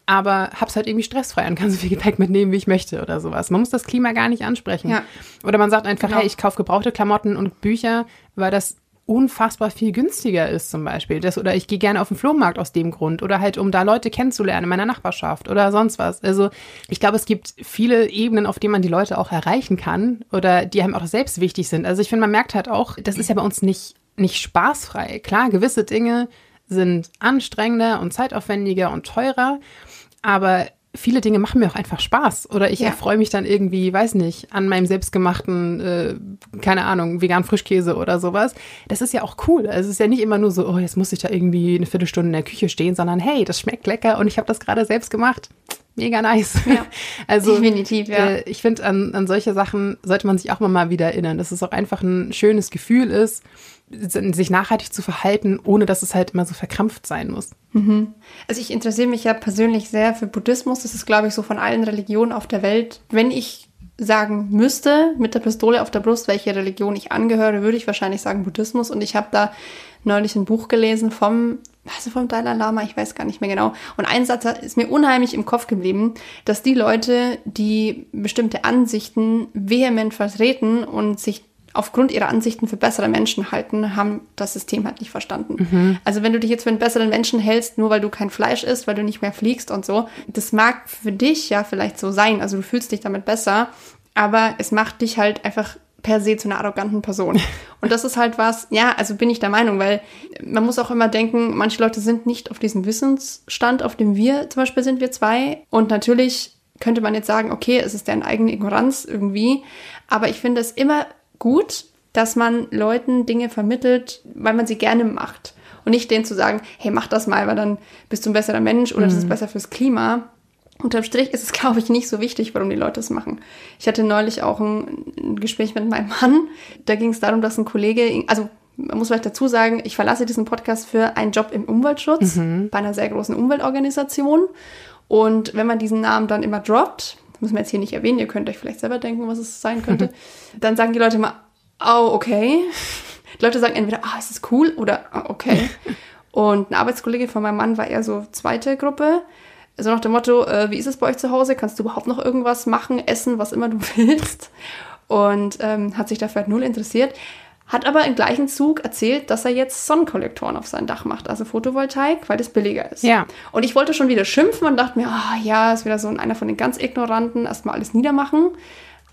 aber hab's halt irgendwie stressfrei und kann so viel Gepäck mitnehmen, wie ich möchte oder sowas. Man muss das Klima gar nicht ansprechen. Ja. Oder man sagt einfach, genau. hey, ich kaufe gebrauchte Klamotten und Bücher, weil das unfassbar viel günstiger ist zum Beispiel. Das, oder ich gehe gerne auf den Flohmarkt aus dem Grund. Oder halt, um da Leute kennenzulernen in meiner Nachbarschaft oder sonst was. Also ich glaube, es gibt viele Ebenen, auf denen man die Leute auch erreichen kann oder die einem auch selbst wichtig sind. Also ich finde, man merkt halt auch, das ist ja bei uns nicht, nicht spaßfrei. Klar, gewisse Dinge sind anstrengender und zeitaufwendiger und teurer aber viele Dinge machen mir auch einfach Spaß. Oder ich ja. erfreue mich dann irgendwie, weiß nicht, an meinem selbstgemachten, äh, keine Ahnung, veganen Frischkäse oder sowas. Das ist ja auch cool. Also es ist ja nicht immer nur so, oh, jetzt muss ich da irgendwie eine Viertelstunde in der Küche stehen, sondern hey, das schmeckt lecker und ich habe das gerade selbst gemacht. Mega nice. Ja, also definitiv, ja. Äh, ich finde, an, an solche Sachen sollte man sich auch mal wieder erinnern, dass es auch einfach ein schönes Gefühl ist, sich nachhaltig zu verhalten, ohne dass es halt immer so verkrampft sein muss. Mhm. Also ich interessiere mich ja persönlich sehr für Buddhismus. Das ist, glaube ich, so von allen Religionen auf der Welt. Wenn ich sagen müsste, mit der Pistole auf der Brust, welche Religion ich angehöre, würde ich wahrscheinlich sagen Buddhismus. Und ich habe da neulich ein Buch gelesen vom, was vom Dalai Lama, ich weiß gar nicht mehr genau. Und ein Satz ist mir unheimlich im Kopf geblieben, dass die Leute, die bestimmte Ansichten vehement vertreten und sich aufgrund ihrer Ansichten für bessere Menschen halten, haben das System halt nicht verstanden. Mhm. Also wenn du dich jetzt für einen besseren Menschen hältst, nur weil du kein Fleisch isst, weil du nicht mehr fliegst und so, das mag für dich ja vielleicht so sein, also du fühlst dich damit besser, aber es macht dich halt einfach per se zu einer arroganten Person. Und das ist halt was, ja, also bin ich der Meinung, weil man muss auch immer denken, manche Leute sind nicht auf diesem Wissensstand, auf dem wir zum Beispiel sind, wir zwei. Und natürlich könnte man jetzt sagen, okay, es ist deren eigene Ignoranz irgendwie. Aber ich finde es immer gut, dass man Leuten Dinge vermittelt, weil man sie gerne macht. Und nicht denen zu sagen, hey, mach das mal, weil dann bist du ein besserer Mensch oder mhm. das ist mhm. besser fürs Klima. Unterm Strich ist es, glaube ich, nicht so wichtig, warum die Leute es machen. Ich hatte neulich auch ein, ein Gespräch mit meinem Mann. Da ging es darum, dass ein Kollege, also man muss vielleicht dazu sagen, ich verlasse diesen Podcast für einen Job im Umweltschutz mhm. bei einer sehr großen Umweltorganisation. Und wenn man diesen Namen dann immer droppt, das muss man jetzt hier nicht erwähnen, ihr könnt euch vielleicht selber denken, was es sein könnte, dann sagen die Leute immer, oh, okay. Die Leute sagen entweder, ah, ist das cool oder ah, okay. Und ein Arbeitskollege von meinem Mann war eher so zweite Gruppe. Also nach dem Motto, äh, wie ist es bei euch zu Hause? Kannst du überhaupt noch irgendwas machen, essen, was immer du willst? Und ähm, hat sich dafür halt null interessiert. Hat aber im gleichen Zug erzählt, dass er jetzt Sonnenkollektoren auf sein Dach macht, also Photovoltaik, weil das billiger ist. Ja. Und ich wollte schon wieder schimpfen und dachte mir, ah ja, ist wieder so einer von den ganz Ignoranten, erstmal alles niedermachen.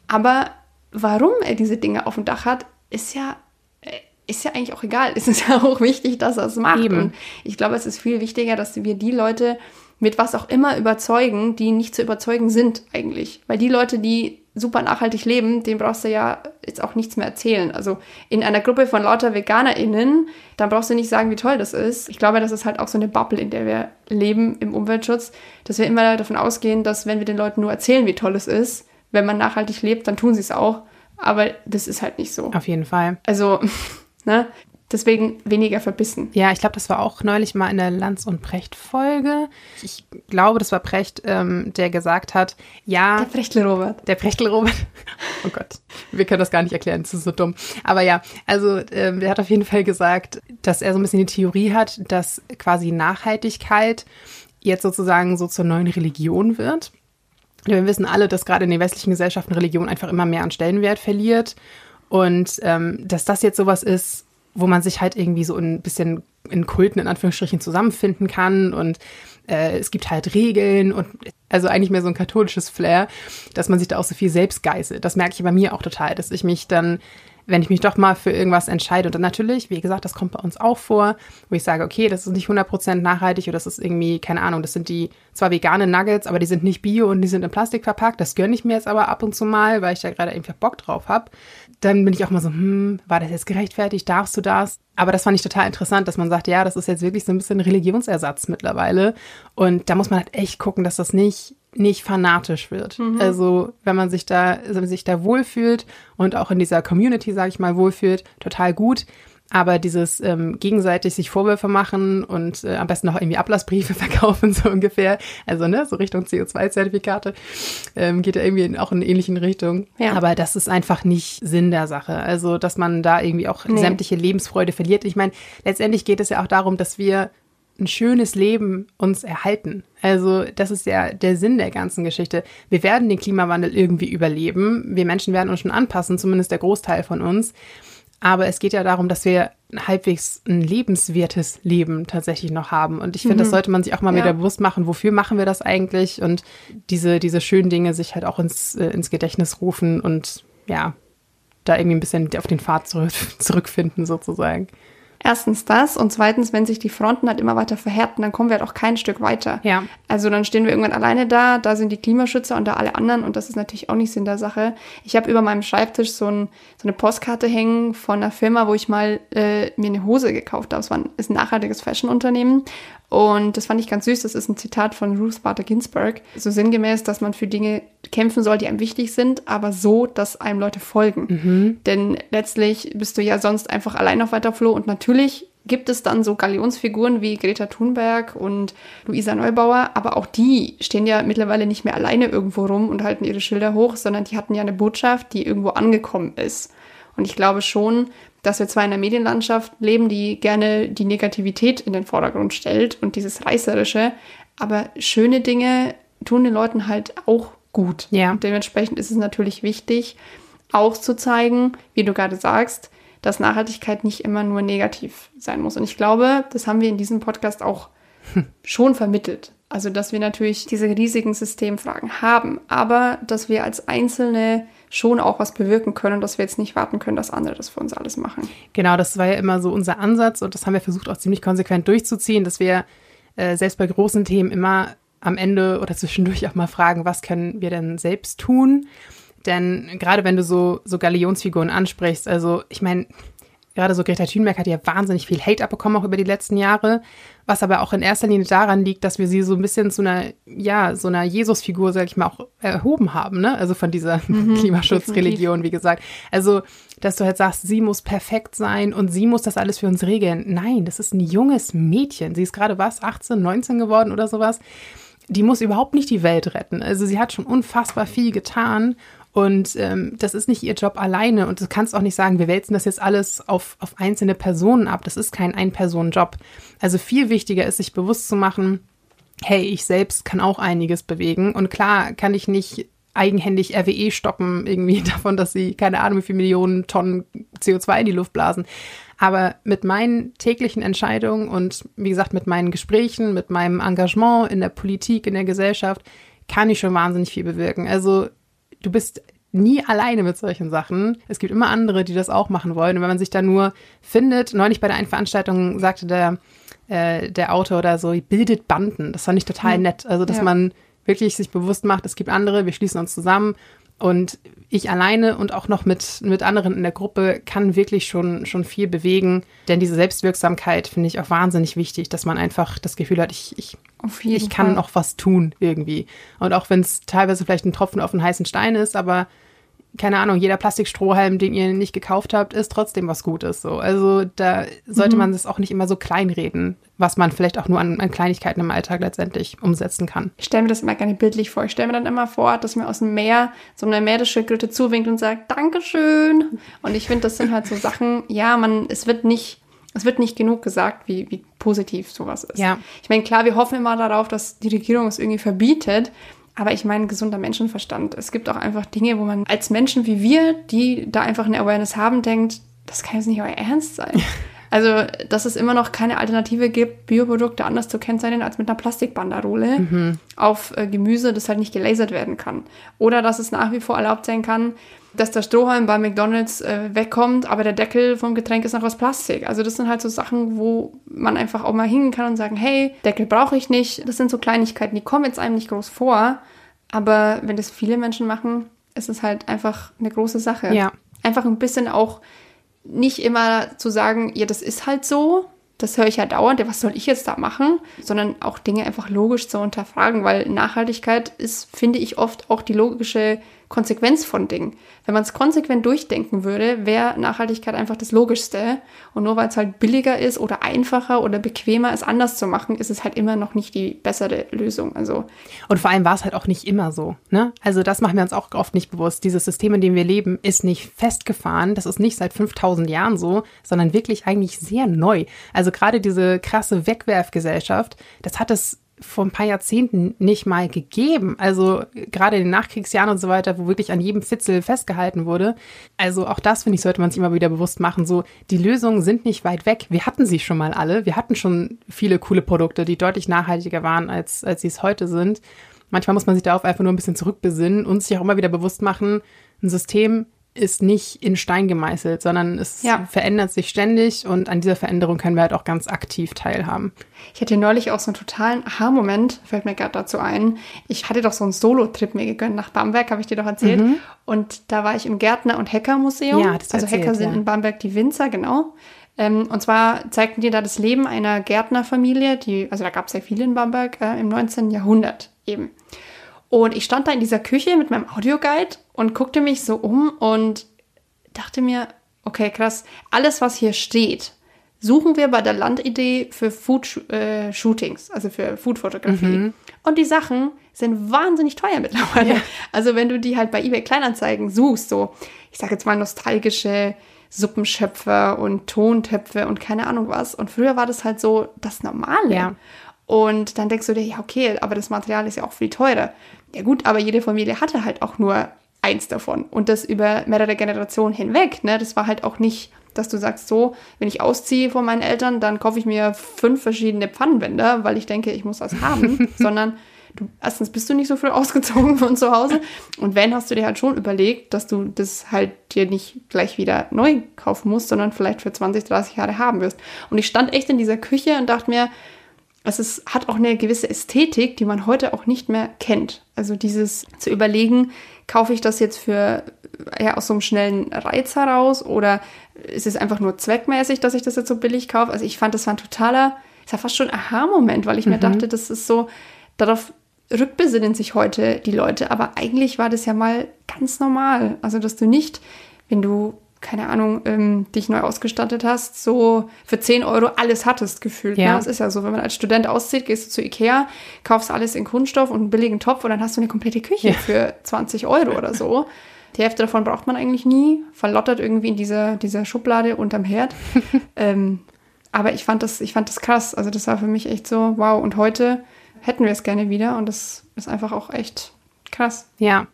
Aber warum er diese Dinge auf dem Dach hat, ist ja, äh, ist ja eigentlich auch egal. Es ist ja auch wichtig, dass er es macht. Eben. Und ich glaube, es ist viel wichtiger, dass wir die Leute mit was auch immer überzeugen, die nicht zu überzeugen sind eigentlich. Weil die Leute, die super nachhaltig leben, denen brauchst du ja jetzt auch nichts mehr erzählen. Also in einer Gruppe von lauter VeganerInnen, dann brauchst du nicht sagen, wie toll das ist. Ich glaube, das ist halt auch so eine Bubble, in der wir leben im Umweltschutz, dass wir immer davon ausgehen, dass wenn wir den Leuten nur erzählen, wie toll es ist, wenn man nachhaltig lebt, dann tun sie es auch. Aber das ist halt nicht so. Auf jeden Fall. Also, ne? Deswegen weniger verbissen. Ja, ich glaube, das war auch neulich mal in der Lanz- und Precht-Folge. Ich glaube, das war Precht, ähm, der gesagt hat, ja. Der Prechtel Robert. Der Prechtel Robert. Oh Gott, wir können das gar nicht erklären, das ist so dumm. Aber ja, also ähm, der hat auf jeden Fall gesagt, dass er so ein bisschen die Theorie hat, dass quasi Nachhaltigkeit jetzt sozusagen so zur neuen Religion wird. Wir wissen alle, dass gerade in den westlichen Gesellschaften Religion einfach immer mehr an Stellenwert verliert. Und ähm, dass das jetzt sowas ist, wo man sich halt irgendwie so ein bisschen in Kulten in Anführungsstrichen zusammenfinden kann und äh, es gibt halt Regeln und also eigentlich mehr so ein katholisches Flair, dass man sich da auch so viel selbst geißelt. Das merke ich bei mir auch total, dass ich mich dann wenn ich mich doch mal für irgendwas entscheide. Und dann natürlich, wie gesagt, das kommt bei uns auch vor, wo ich sage, okay, das ist nicht 100% nachhaltig oder das ist irgendwie, keine Ahnung, das sind die zwar vegane Nuggets, aber die sind nicht bio und die sind in Plastik verpackt. Das gönne ich mir jetzt aber ab und zu mal, weil ich da gerade irgendwie Bock drauf habe. Dann bin ich auch mal so, hm, war das jetzt gerechtfertigt? Darfst du das? Aber das fand ich total interessant, dass man sagt, ja, das ist jetzt wirklich so ein bisschen Religionsersatz mittlerweile. Und da muss man halt echt gucken, dass das nicht nicht fanatisch wird. Mhm. Also wenn man sich da, wenn man sich da wohlfühlt und auch in dieser Community, sage ich mal, wohlfühlt, total gut. Aber dieses ähm, gegenseitig sich Vorwürfe machen und äh, am besten noch irgendwie Ablassbriefe verkaufen, so ungefähr, also ne, so Richtung CO2-Zertifikate, ähm, geht ja irgendwie auch in eine ähnliche Richtung. Ja. Aber das ist einfach nicht Sinn der Sache. Also, dass man da irgendwie auch nee. sämtliche Lebensfreude verliert. Ich meine, letztendlich geht es ja auch darum, dass wir ein schönes Leben uns erhalten. Also das ist ja der Sinn der ganzen Geschichte. Wir werden den Klimawandel irgendwie überleben. Wir Menschen werden uns schon anpassen, zumindest der Großteil von uns. Aber es geht ja darum, dass wir halbwegs ein lebenswertes Leben tatsächlich noch haben. Und ich finde, mhm. das sollte man sich auch mal ja. wieder bewusst machen. Wofür machen wir das eigentlich? Und diese, diese schönen Dinge sich halt auch ins, äh, ins Gedächtnis rufen und ja, da irgendwie ein bisschen auf den Pfad zurück, zurückfinden sozusagen. Erstens das und zweitens, wenn sich die Fronten halt immer weiter verhärten, dann kommen wir halt auch kein Stück weiter. Ja. Also dann stehen wir irgendwann alleine da, da sind die Klimaschützer und da alle anderen und das ist natürlich auch nicht Sinn der Sache. Ich habe über meinem Schreibtisch so, ein, so, eine Postkarte hängen von einer Firma, wo ich mal äh, mir eine Hose gekauft habe. Es war ein, ist ein nachhaltiges Fashionunternehmen und das fand ich ganz süß. Das ist ein Zitat von Ruth Bader Ginsburg. So sinngemäß, dass man für Dinge kämpfen soll, die einem wichtig sind, aber so, dass einem Leute folgen. Mhm. Denn letztlich bist du ja sonst einfach allein auf weiter Floh. Und natürlich gibt es dann so Galionsfiguren wie Greta Thunberg und Luisa Neubauer, aber auch die stehen ja mittlerweile nicht mehr alleine irgendwo rum und halten ihre Schilder hoch, sondern die hatten ja eine Botschaft, die irgendwo angekommen ist. Und ich glaube schon, dass wir zwar in einer Medienlandschaft leben, die gerne die Negativität in den Vordergrund stellt und dieses Reißerische, aber schöne Dinge tun den Leuten halt auch gut. Ja. Und dementsprechend ist es natürlich wichtig, auch zu zeigen, wie du gerade sagst, dass Nachhaltigkeit nicht immer nur negativ sein muss. Und ich glaube, das haben wir in diesem Podcast auch schon vermittelt. Also, dass wir natürlich diese riesigen Systemfragen haben, aber dass wir als Einzelne schon auch was bewirken können, dass wir jetzt nicht warten können, dass andere das für uns alles machen. Genau, das war ja immer so unser Ansatz und das haben wir versucht auch ziemlich konsequent durchzuziehen, dass wir äh, selbst bei großen Themen immer am Ende oder zwischendurch auch mal fragen, was können wir denn selbst tun? Denn gerade wenn du so, so Galionsfiguren ansprichst, also ich meine, Gerade so Greta Thunberg hat ja wahnsinnig viel Hate abbekommen, auch über die letzten Jahre. Was aber auch in erster Linie daran liegt, dass wir sie so ein bisschen zu einer, ja, so einer Jesusfigur, sag ich mal, auch erhoben haben, ne? Also von dieser mhm, Klimaschutzreligion, wie gesagt. Also, dass du halt sagst, sie muss perfekt sein und sie muss das alles für uns regeln. Nein, das ist ein junges Mädchen. Sie ist gerade was, 18, 19 geworden oder sowas. die muss überhaupt nicht die Welt retten. Also sie hat schon unfassbar viel getan und ähm, das ist nicht ihr Job alleine. Und du kannst auch nicht sagen, wir wälzen das jetzt alles auf, auf einzelne Personen ab. Das ist kein Ein-Personen-Job. Also viel wichtiger ist, sich bewusst zu machen, hey, ich selbst kann auch einiges bewegen. Und klar kann ich nicht eigenhändig RWE stoppen, irgendwie davon, dass sie keine Ahnung, wie viele Millionen Tonnen CO2 in die Luft blasen. Aber mit meinen täglichen Entscheidungen und wie gesagt, mit meinen Gesprächen, mit meinem Engagement in der Politik, in der Gesellschaft, kann ich schon wahnsinnig viel bewirken. Also du bist nie alleine mit solchen Sachen. Es gibt immer andere, die das auch machen wollen. Und wenn man sich da nur findet, neulich bei der einen Veranstaltung sagte der, äh, der Autor oder so, bildet Banden. Das fand ich total hm. nett. Also, dass ja. man wirklich sich bewusst macht, es gibt andere, wir schließen uns zusammen und ich alleine und auch noch mit, mit anderen in der Gruppe kann wirklich schon, schon viel bewegen. Denn diese Selbstwirksamkeit finde ich auch wahnsinnig wichtig, dass man einfach das Gefühl hat, ich, ich, ich kann Fall. auch was tun irgendwie. Und auch wenn es teilweise vielleicht ein Tropfen auf einen heißen Stein ist, aber keine Ahnung, jeder Plastikstrohhalm, den ihr nicht gekauft habt, ist trotzdem was Gutes. So. Also da sollte mhm. man das auch nicht immer so kleinreden, was man vielleicht auch nur an, an, Kleinigkeiten im Alltag letztendlich umsetzen kann. Ich stelle mir das immer gerne bildlich vor. Ich stelle mir dann immer vor, dass mir aus dem Meer so eine Meeresschildkröte zuwinkt und sagt, Dankeschön. Und ich finde, das sind halt so Sachen, ja, man, es wird nicht es wird nicht genug gesagt, wie, wie positiv sowas ist. Ja. Ich meine, klar, wir hoffen immer darauf, dass die Regierung es irgendwie verbietet, aber ich meine, gesunder Menschenverstand. Es gibt auch einfach Dinge, wo man als Menschen wie wir, die da einfach eine Awareness haben, denkt, das kann jetzt nicht euer Ernst sein. Also, dass es immer noch keine Alternative gibt, Bioprodukte anders zu kennzeichnen als mit einer Plastikbanderole mhm. auf äh, Gemüse, das halt nicht gelasert werden kann. Oder dass es nach wie vor erlaubt sein kann, dass der Strohhalm bei McDonalds äh, wegkommt, aber der Deckel vom Getränk ist noch aus Plastik. Also das sind halt so Sachen, wo man einfach auch mal hingehen kann und sagen, hey, Deckel brauche ich nicht. Das sind so Kleinigkeiten, die kommen jetzt einem nicht groß vor. Aber wenn das viele Menschen machen, ist es halt einfach eine große Sache. Ja. Einfach ein bisschen auch nicht immer zu sagen, ja, das ist halt so, das höre ich ja dauernd, ja, was soll ich jetzt da machen, sondern auch Dinge einfach logisch zu unterfragen, weil Nachhaltigkeit ist, finde ich, oft auch die logische Konsequenz von Dingen. Wenn man es konsequent durchdenken würde, wäre Nachhaltigkeit einfach das Logischste. Und nur weil es halt billiger ist oder einfacher oder bequemer es anders zu machen, ist es halt immer noch nicht die bessere Lösung. Also und vor allem war es halt auch nicht immer so. Ne? Also das machen wir uns auch oft nicht bewusst. Dieses System, in dem wir leben, ist nicht festgefahren. Das ist nicht seit 5000 Jahren so, sondern wirklich eigentlich sehr neu. Also gerade diese krasse Wegwerfgesellschaft, das hat es vor ein paar Jahrzehnten nicht mal gegeben. Also gerade in den Nachkriegsjahren und so weiter, wo wirklich an jedem Fitzel festgehalten wurde. Also auch das, finde ich, sollte man sich immer wieder bewusst machen. So, die Lösungen sind nicht weit weg. Wir hatten sie schon mal alle. Wir hatten schon viele coole Produkte, die deutlich nachhaltiger waren, als, als sie es heute sind. Manchmal muss man sich darauf einfach nur ein bisschen zurückbesinnen und sich auch immer wieder bewusst machen, ein System ist nicht in Stein gemeißelt, sondern es ja. verändert sich ständig und an dieser Veränderung können wir halt auch ganz aktiv teilhaben. Ich hatte neulich auch so einen totalen Aha-Moment, fällt mir gerade dazu ein. Ich hatte doch so einen Solo-Trip mir gegönnt nach Bamberg, habe ich dir doch erzählt. Mhm. Und da war ich im Gärtner- und Hacker-Museum. Ja, das also erzählt, Hacker sind ja. in Bamberg die Winzer, genau. Ähm, und zwar zeigten die da das Leben einer Gärtnerfamilie, die, also da gab es ja viele in Bamberg, äh, im 19. Jahrhundert eben. Und ich stand da in dieser Küche mit meinem Audioguide und guckte mich so um und dachte mir, okay, krass, alles, was hier steht, suchen wir bei der Landidee für Food-Shootings, äh, also für Food-Fotografie. Mhm. Und die Sachen sind wahnsinnig teuer mittlerweile. Ja. Also wenn du die halt bei eBay Kleinanzeigen suchst, so, ich sage jetzt mal nostalgische Suppenschöpfer und Tontöpfe und keine Ahnung was. Und früher war das halt so das Normale. Ja. Und dann denkst du dir, ja, okay, aber das Material ist ja auch viel teurer. Ja gut, aber jede Familie hatte halt auch nur eins davon. Und das über mehrere Generationen hinweg. Ne? Das war halt auch nicht, dass du sagst, so, wenn ich ausziehe von meinen Eltern, dann kaufe ich mir fünf verschiedene Pfannenwender, weil ich denke, ich muss das haben. Sondern du, erstens bist du nicht so früh ausgezogen von zu Hause. Und wenn, hast du dir halt schon überlegt, dass du das halt dir nicht gleich wieder neu kaufen musst, sondern vielleicht für 20, 30 Jahre haben wirst. Und ich stand echt in dieser Küche und dachte mir, es ist, hat auch eine gewisse Ästhetik, die man heute auch nicht mehr kennt. Also dieses zu überlegen, kaufe ich das jetzt für ja, aus so einem schnellen Reiz heraus oder ist es einfach nur zweckmäßig, dass ich das jetzt so billig kaufe? Also ich fand, das war ein totaler, ist ja fast schon ein Aha-Moment, weil ich mhm. mir dachte, das ist so, darauf rückbesinnen sich heute die Leute, aber eigentlich war das ja mal ganz normal. Also dass du nicht, wenn du keine Ahnung, ähm, dich neu ausgestattet hast, so für 10 Euro alles hattest gefühlt. Ja. Ne? Das ist ja so, wenn man als Student auszieht, gehst du zu Ikea, kaufst alles in Kunststoff und einen billigen Topf und dann hast du eine komplette Küche ja. für 20 Euro oder so. Die Hälfte davon braucht man eigentlich nie, verlottert irgendwie in dieser, dieser Schublade unterm Herd. ähm, aber ich fand, das, ich fand das krass. Also das war für mich echt so, wow. Und heute hätten wir es gerne wieder und das ist einfach auch echt krass. Ja,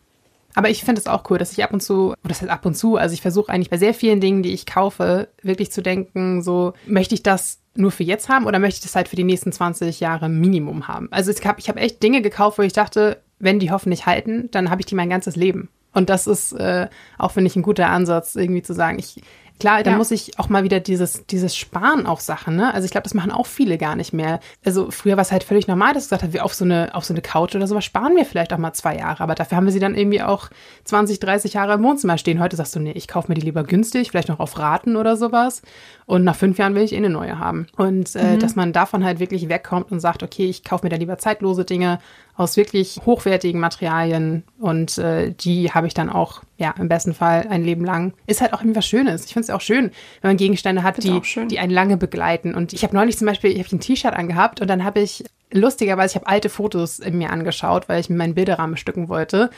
aber ich finde es auch cool, dass ich ab und zu, oder das heißt ab und zu, also ich versuche eigentlich bei sehr vielen Dingen, die ich kaufe, wirklich zu denken, so, möchte ich das nur für jetzt haben oder möchte ich das halt für die nächsten 20 Jahre Minimum haben? Also ich habe ich hab echt Dinge gekauft, wo ich dachte, wenn die hoffentlich halten, dann habe ich die mein ganzes Leben. Und das ist äh, auch, finde ich, ein guter Ansatz, irgendwie zu sagen, ich Klar, dann ja. muss ich auch mal wieder dieses, dieses Sparen auf Sachen, ne? Also ich glaube, das machen auch viele gar nicht mehr. Also früher war es halt völlig normal, dass du gesagt hast, wir auf so eine, auf so eine Couch oder sowas sparen wir vielleicht auch mal zwei Jahre, aber dafür haben wir sie dann irgendwie auch 20, 30 Jahre im Wohnzimmer stehen. Heute sagst du, nee, ich kaufe mir die lieber günstig, vielleicht noch auf Raten oder sowas. Und nach fünf Jahren will ich eh eine neue haben. Und äh, mhm. dass man davon halt wirklich wegkommt und sagt, okay, ich kaufe mir da lieber zeitlose Dinge aus wirklich hochwertigen Materialien und äh, die habe ich dann auch, ja, im besten Fall ein Leben lang. Ist halt auch irgendwie was Schönes. Ich finde es auch schön, wenn man Gegenstände hat, die, die einen lange begleiten. Und ich habe neulich zum Beispiel, ich habe ein T-Shirt angehabt und dann habe ich, lustigerweise, ich habe alte Fotos in mir angeschaut, weil ich mir meinen Bilderrahmen bestücken wollte.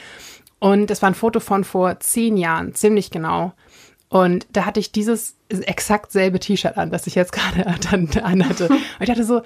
Und es war ein Foto von vor zehn Jahren, ziemlich genau. Und da hatte ich dieses exakt selbe T-Shirt an, das ich jetzt gerade dann anhatte. Und ich dachte so,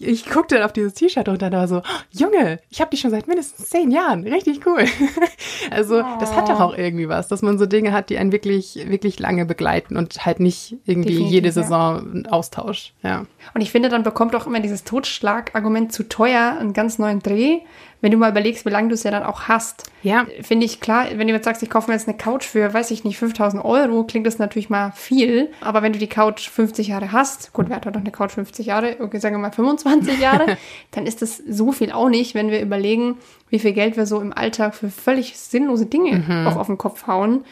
ich guckte dann auf dieses T-Shirt und dann war so, oh, Junge, ich habe die schon seit mindestens zehn Jahren. Richtig cool. also oh. das hat doch auch irgendwie was, dass man so Dinge hat, die einen wirklich, wirklich lange begleiten und halt nicht irgendwie Definitiv, jede Saison ja. Austausch. Ja. Und ich finde, dann bekommt auch immer dieses Totschlagargument zu teuer einen ganz neuen Dreh, wenn du mal überlegst, wie lange du es ja dann auch hast. Ja. Finde ich klar, wenn du jetzt sagst, ich kaufe mir jetzt eine Couch für, weiß ich nicht, 5000 Euro, klingt das natürlich mal viel. Aber wenn du die Couch 50 Jahre hast, gut, wer hat doch eine Couch 50 Jahre? Okay, sagen wir mal 25 Jahre, dann ist das so viel auch nicht, wenn wir überlegen, wie viel Geld wir so im Alltag für völlig sinnlose Dinge mhm. auch auf den Kopf hauen.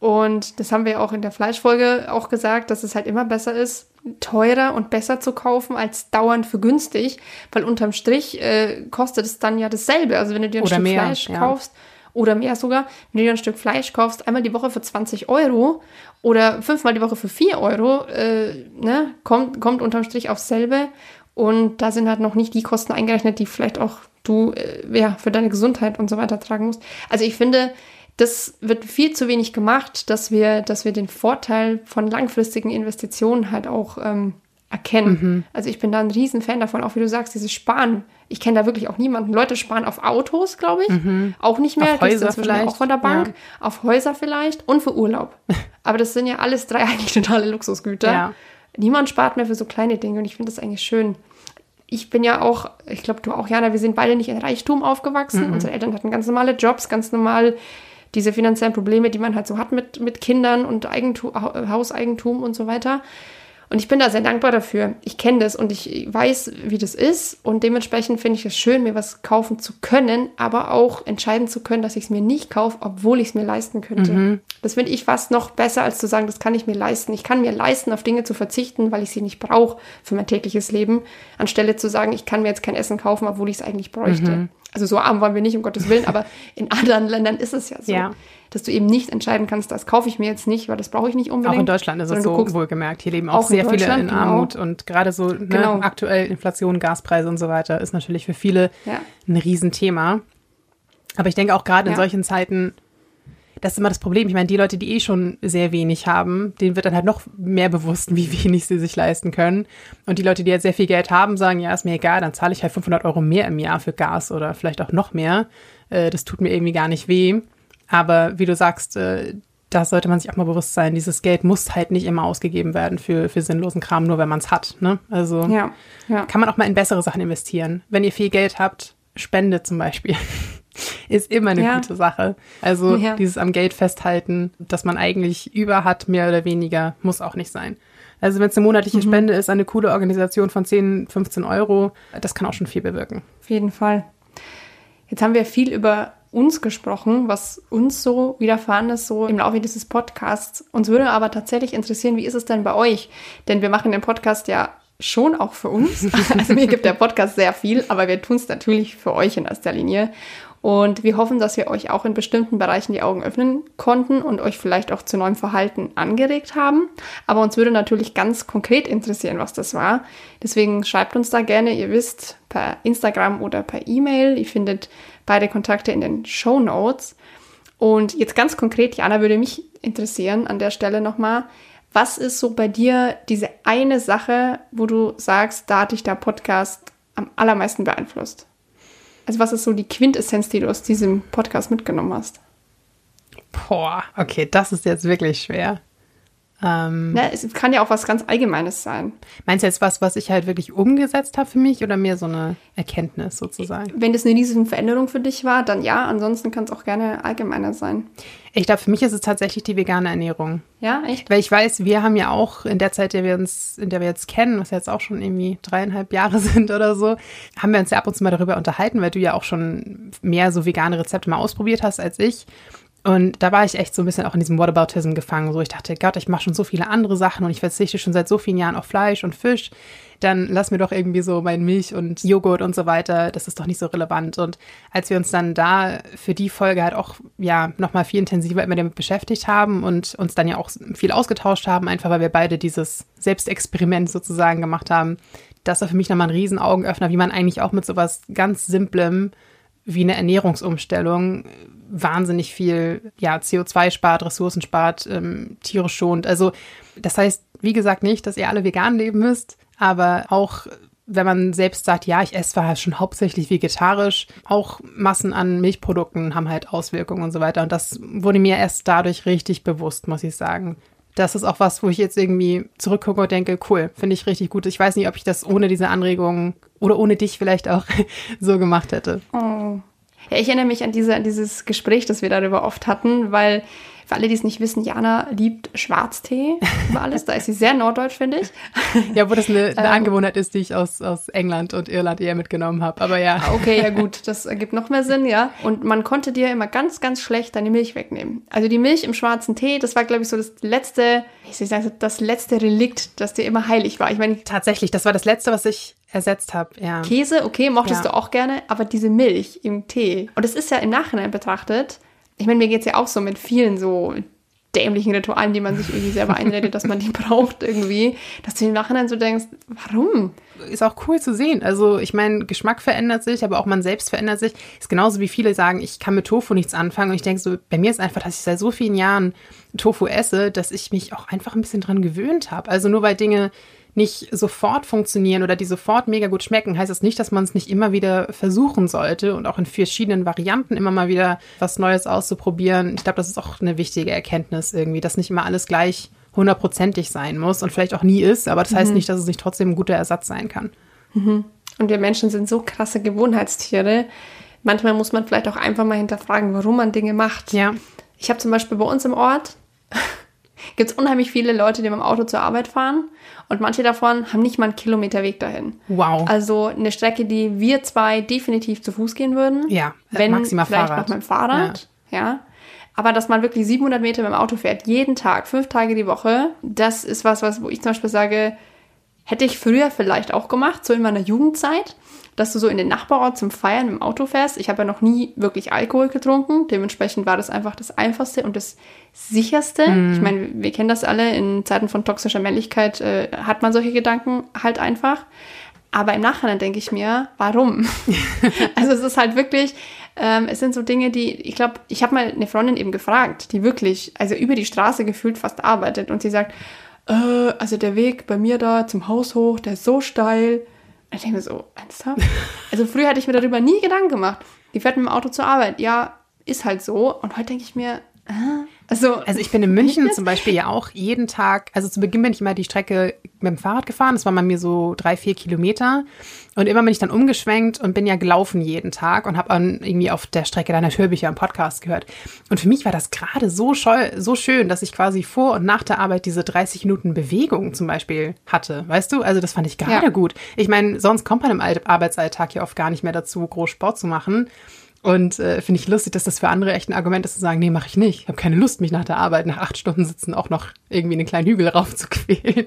Und das haben wir auch in der Fleischfolge auch gesagt, dass es halt immer besser ist, teurer und besser zu kaufen als dauernd für günstig, weil unterm Strich äh, kostet es dann ja dasselbe. Also wenn du dir ein oder Stück mehr, Fleisch ja. kaufst oder mehr sogar, wenn du dir ein Stück Fleisch kaufst, einmal die Woche für 20 Euro oder fünfmal die Woche für 4 Euro, äh, ne, kommt, kommt unterm Strich aufs selbe. Und da sind halt noch nicht die Kosten eingerechnet, die vielleicht auch du äh, ja, für deine Gesundheit und so weiter tragen musst. Also ich finde, das wird viel zu wenig gemacht, dass wir, dass wir den Vorteil von langfristigen Investitionen halt auch ähm, erkennen. Mhm. Also ich bin da ein Riesenfan davon, auch wie du sagst, dieses Sparen. Ich kenne da wirklich auch niemanden. Leute sparen auf Autos, glaube ich. Mhm. Auch nicht mehr. Auf Häuser vielleicht. Auch von der Bank. Ja. Auf Häuser vielleicht und für Urlaub. Aber das sind ja alles drei eigentlich totale Luxusgüter. Ja. Niemand spart mehr für so kleine Dinge und ich finde das eigentlich schön. Ich bin ja auch, ich glaube du auch, Jana, wir sind beide nicht in Reichtum aufgewachsen. Mhm. Unsere Eltern hatten ganz normale Jobs, ganz normal diese finanziellen Probleme, die man halt so hat mit, mit Kindern und Eigentum, Hauseigentum und so weiter. Und ich bin da sehr dankbar dafür. Ich kenne das und ich weiß, wie das ist. Und dementsprechend finde ich es schön, mir was kaufen zu können, aber auch entscheiden zu können, dass ich es mir nicht kaufe, obwohl ich es mir leisten könnte. Mhm. Das finde ich fast noch besser, als zu sagen, das kann ich mir leisten. Ich kann mir leisten, auf Dinge zu verzichten, weil ich sie nicht brauche für mein tägliches Leben, anstelle zu sagen, ich kann mir jetzt kein Essen kaufen, obwohl ich es eigentlich bräuchte. Mhm. Also so arm waren wir nicht, um Gottes Willen, aber in anderen Ländern ist es ja so. Ja dass du eben nicht entscheiden kannst, das kaufe ich mir jetzt nicht, weil das brauche ich nicht unbedingt. Auch in Deutschland ist es so guckst, wohlgemerkt. Hier leben auch, auch sehr viele in genau. Armut und gerade so ne, genau. aktuell Inflation, Gaspreise und so weiter ist natürlich für viele ja. ein Riesenthema. Aber ich denke auch gerade in solchen Zeiten, das ist immer das Problem. Ich meine, die Leute, die eh schon sehr wenig haben, denen wird dann halt noch mehr bewusst, wie wenig sie sich leisten können. Und die Leute, die jetzt sehr viel Geld haben, sagen, ja, ist mir egal, dann zahle ich halt 500 Euro mehr im Jahr für Gas oder vielleicht auch noch mehr. Äh, das tut mir irgendwie gar nicht weh. Aber wie du sagst, äh, da sollte man sich auch mal bewusst sein, dieses Geld muss halt nicht immer ausgegeben werden für, für sinnlosen Kram, nur wenn man es hat. Ne? Also ja, ja. kann man auch mal in bessere Sachen investieren. Wenn ihr viel Geld habt, Spende zum Beispiel. ist immer eine ja. gute Sache. Also dieses am Geld festhalten, dass man eigentlich über hat, mehr oder weniger, muss auch nicht sein. Also wenn es eine monatliche mhm. Spende ist, eine coole Organisation von 10, 15 Euro, das kann auch schon viel bewirken. Auf jeden Fall. Jetzt haben wir viel über uns gesprochen, was uns so widerfahren ist, so im Laufe dieses Podcasts. Uns würde aber tatsächlich interessieren, wie ist es denn bei euch? Denn wir machen den Podcast ja schon auch für uns. Also mir gibt der Podcast sehr viel, aber wir tun es natürlich für euch in erster Linie. Und wir hoffen, dass wir euch auch in bestimmten Bereichen die Augen öffnen konnten und euch vielleicht auch zu neuem Verhalten angeregt haben. Aber uns würde natürlich ganz konkret interessieren, was das war. Deswegen schreibt uns da gerne, ihr wisst, per Instagram oder per E-Mail. Ihr findet beide Kontakte in den Show Notes. Und jetzt ganz konkret, Jana, würde mich interessieren an der Stelle nochmal, was ist so bei dir diese eine Sache, wo du sagst, da hat dich der Podcast am allermeisten beeinflusst? Also was ist so die Quintessenz, die du aus diesem Podcast mitgenommen hast? Boah, okay, das ist jetzt wirklich schwer. Ähm, Na, es kann ja auch was ganz Allgemeines sein. Meinst du jetzt was, was ich halt wirklich umgesetzt habe für mich oder mehr so eine Erkenntnis sozusagen? Wenn das eine riesige Veränderung für dich war, dann ja. Ansonsten kann es auch gerne allgemeiner sein. Ich glaube, für mich ist es tatsächlich die vegane Ernährung. Ja, echt? Weil ich weiß, wir haben ja auch in der Zeit, in der wir uns, in der wir jetzt kennen, was jetzt auch schon irgendwie dreieinhalb Jahre sind oder so, haben wir uns ja ab und zu mal darüber unterhalten, weil du ja auch schon mehr so vegane Rezepte mal ausprobiert hast als ich. Und da war ich echt so ein bisschen auch in diesem Whataboutism gefangen. So, ich dachte, Gott, ich mache schon so viele andere Sachen und ich verzichte schon seit so vielen Jahren auf Fleisch und Fisch. Dann lass mir doch irgendwie so mein Milch und Joghurt und so weiter. Das ist doch nicht so relevant. Und als wir uns dann da für die Folge halt auch, ja, nochmal viel intensiver immer damit beschäftigt haben und uns dann ja auch viel ausgetauscht haben, einfach weil wir beide dieses Selbstexperiment sozusagen gemacht haben, das war für mich nochmal ein Riesenaugenöffner, wie man eigentlich auch mit sowas ganz Simplem wie eine Ernährungsumstellung wahnsinnig viel ja, CO2 spart, Ressourcen spart, ähm, Tiere schont. Also das heißt, wie gesagt, nicht, dass ihr alle vegan leben müsst, aber auch wenn man selbst sagt, ja, ich esse zwar schon hauptsächlich vegetarisch, auch Massen an Milchprodukten haben halt Auswirkungen und so weiter. Und das wurde mir erst dadurch richtig bewusst, muss ich sagen. Das ist auch was, wo ich jetzt irgendwie zurückgucke und denke, cool, finde ich richtig gut. Ich weiß nicht, ob ich das ohne diese Anregungen oder ohne dich vielleicht auch so gemacht hätte. Oh. Ja, ich erinnere mich an, diese, an dieses Gespräch, das wir darüber oft hatten, weil für alle, die es nicht wissen, Jana liebt Schwarztee über alles. Da ist sie sehr norddeutsch, finde ich. Ja, wo das eine, eine ähm, Angewohnheit ist, die ich aus, aus England und Irland eher mitgenommen habe. Aber ja. Ah, okay, ja gut, das ergibt noch mehr Sinn, ja. Und man konnte dir immer ganz, ganz schlecht deine Milch wegnehmen. Also die Milch im schwarzen Tee, das war, glaube ich, so das letzte, ich soll sagen, das letzte Relikt, das dir immer heilig war. Ich meine, tatsächlich, das war das letzte, was ich ersetzt habe, ja. Käse, okay, mochtest ja. du auch gerne, aber diese Milch im Tee. Und es ist ja im Nachhinein betrachtet, ich meine, mir geht es ja auch so mit vielen so dämlichen Ritualen, die man sich irgendwie selber einredet, dass man die braucht irgendwie, dass du im Nachhinein so denkst, warum? Ist auch cool zu sehen. Also ich meine, Geschmack verändert sich, aber auch man selbst verändert sich. Ist genauso wie viele sagen, ich kann mit Tofu nichts anfangen. Und ich denke so, bei mir ist einfach, dass ich seit so vielen Jahren Tofu esse, dass ich mich auch einfach ein bisschen dran gewöhnt habe. Also nur weil Dinge nicht sofort funktionieren oder die sofort mega gut schmecken, heißt das nicht, dass man es nicht immer wieder versuchen sollte und auch in verschiedenen Varianten immer mal wieder was Neues auszuprobieren. Ich glaube, das ist auch eine wichtige Erkenntnis irgendwie, dass nicht immer alles gleich hundertprozentig sein muss und vielleicht auch nie ist, aber das mhm. heißt nicht, dass es nicht trotzdem ein guter Ersatz sein kann. Mhm. Und wir Menschen sind so krasse Gewohnheitstiere. Manchmal muss man vielleicht auch einfach mal hinterfragen, warum man Dinge macht. Ja. Ich habe zum Beispiel bei uns im Ort gibt es unheimlich viele Leute, die mit dem Auto zur Arbeit fahren und manche davon haben nicht mal einen Kilometer Weg dahin. Wow. Also eine Strecke, die wir zwei definitiv zu Fuß gehen würden. Ja, wenn maximal vielleicht Fahrrad. noch mit dem Fahrrad. Ja. ja. Aber dass man wirklich 700 Meter mit dem Auto fährt, jeden Tag, fünf Tage die Woche, das ist was, was wo ich zum Beispiel sage, hätte ich früher vielleicht auch gemacht, so in meiner Jugendzeit dass du so in den Nachbarort zum Feiern im Auto fährst. Ich habe ja noch nie wirklich Alkohol getrunken. Dementsprechend war das einfach das Einfachste und das Sicherste. Mm. Ich meine, wir kennen das alle. In Zeiten von toxischer Männlichkeit äh, hat man solche Gedanken halt einfach. Aber im Nachhinein denke ich mir, warum? also es ist halt wirklich, ähm, es sind so Dinge, die, ich glaube, ich habe mal eine Freundin eben gefragt, die wirklich, also über die Straße gefühlt fast arbeitet und sie sagt, äh, also der Weg bei mir da zum Haus hoch, der ist so steil, ich denke mir so, ernsthaft? Also früher hatte ich mir darüber nie Gedanken gemacht. Die fährt mit dem Auto zur Arbeit. Ja, ist halt so. Und heute denke ich mir, äh, also, also ich bin in München zum Beispiel ja auch jeden Tag, also zu Beginn bin ich immer die Strecke mit dem Fahrrad gefahren, das war bei mir so drei, vier Kilometer und immer bin ich dann umgeschwenkt und bin ja gelaufen jeden Tag und habe dann irgendwie auf der Strecke deiner Hörbücher im Podcast gehört. Und für mich war das gerade so, so schön, dass ich quasi vor und nach der Arbeit diese 30 Minuten Bewegung zum Beispiel hatte, weißt du? Also das fand ich gerade ja. gut. Ich meine, sonst kommt man im Arbeitsalltag ja oft gar nicht mehr dazu, groß Sport zu machen. Und äh, finde ich lustig, dass das für andere echt ein Argument ist, zu sagen, nee, mache ich nicht. Ich habe keine Lust, mich nach der Arbeit nach acht Stunden sitzen auch noch irgendwie einen kleinen Hügel raufzuquälen.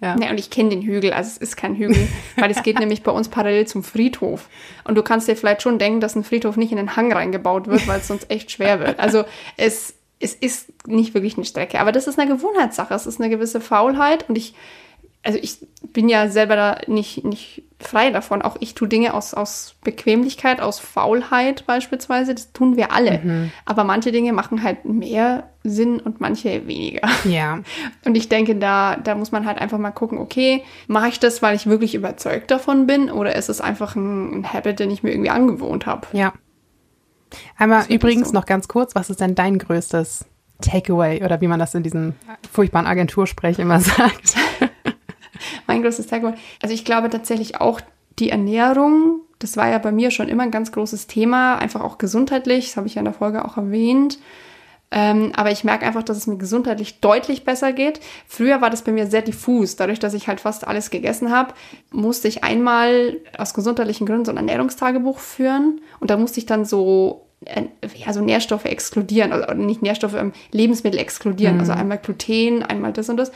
Ja. Ne, und ich kenne den Hügel, also es ist kein Hügel, weil es geht nämlich bei uns parallel zum Friedhof. Und du kannst dir vielleicht schon denken, dass ein Friedhof nicht in den Hang reingebaut wird, weil es sonst echt schwer wird. Also es, es ist nicht wirklich eine Strecke, aber das ist eine Gewohnheitssache, es ist eine gewisse Faulheit und ich also ich bin ja selber da nicht, nicht frei davon. Auch ich tue Dinge aus, aus Bequemlichkeit, aus Faulheit beispielsweise. Das tun wir alle. Mhm. Aber manche Dinge machen halt mehr Sinn und manche weniger. Ja. Und ich denke, da, da muss man halt einfach mal gucken, okay, mache ich das, weil ich wirklich überzeugt davon bin oder ist es einfach ein, ein Habit, den ich mir irgendwie angewohnt habe? Ja. Einmal übrigens so. noch ganz kurz, was ist denn dein größtes Takeaway oder wie man das in diesem furchtbaren Agentursprech immer sagt? Mein größtes Takeaway. Also ich glaube tatsächlich auch die Ernährung, das war ja bei mir schon immer ein ganz großes Thema, einfach auch gesundheitlich, das habe ich ja in der Folge auch erwähnt. Ähm, aber ich merke einfach, dass es mir gesundheitlich deutlich besser geht. Früher war das bei mir sehr diffus. Dadurch, dass ich halt fast alles gegessen habe, musste ich einmal aus gesundheitlichen Gründen so ein Ernährungstagebuch führen. Und da musste ich dann so, äh, ja, so Nährstoffe exkludieren. Also nicht Nährstoffe, ähm, Lebensmittel exkludieren. Mhm. Also einmal Gluten, einmal das und das.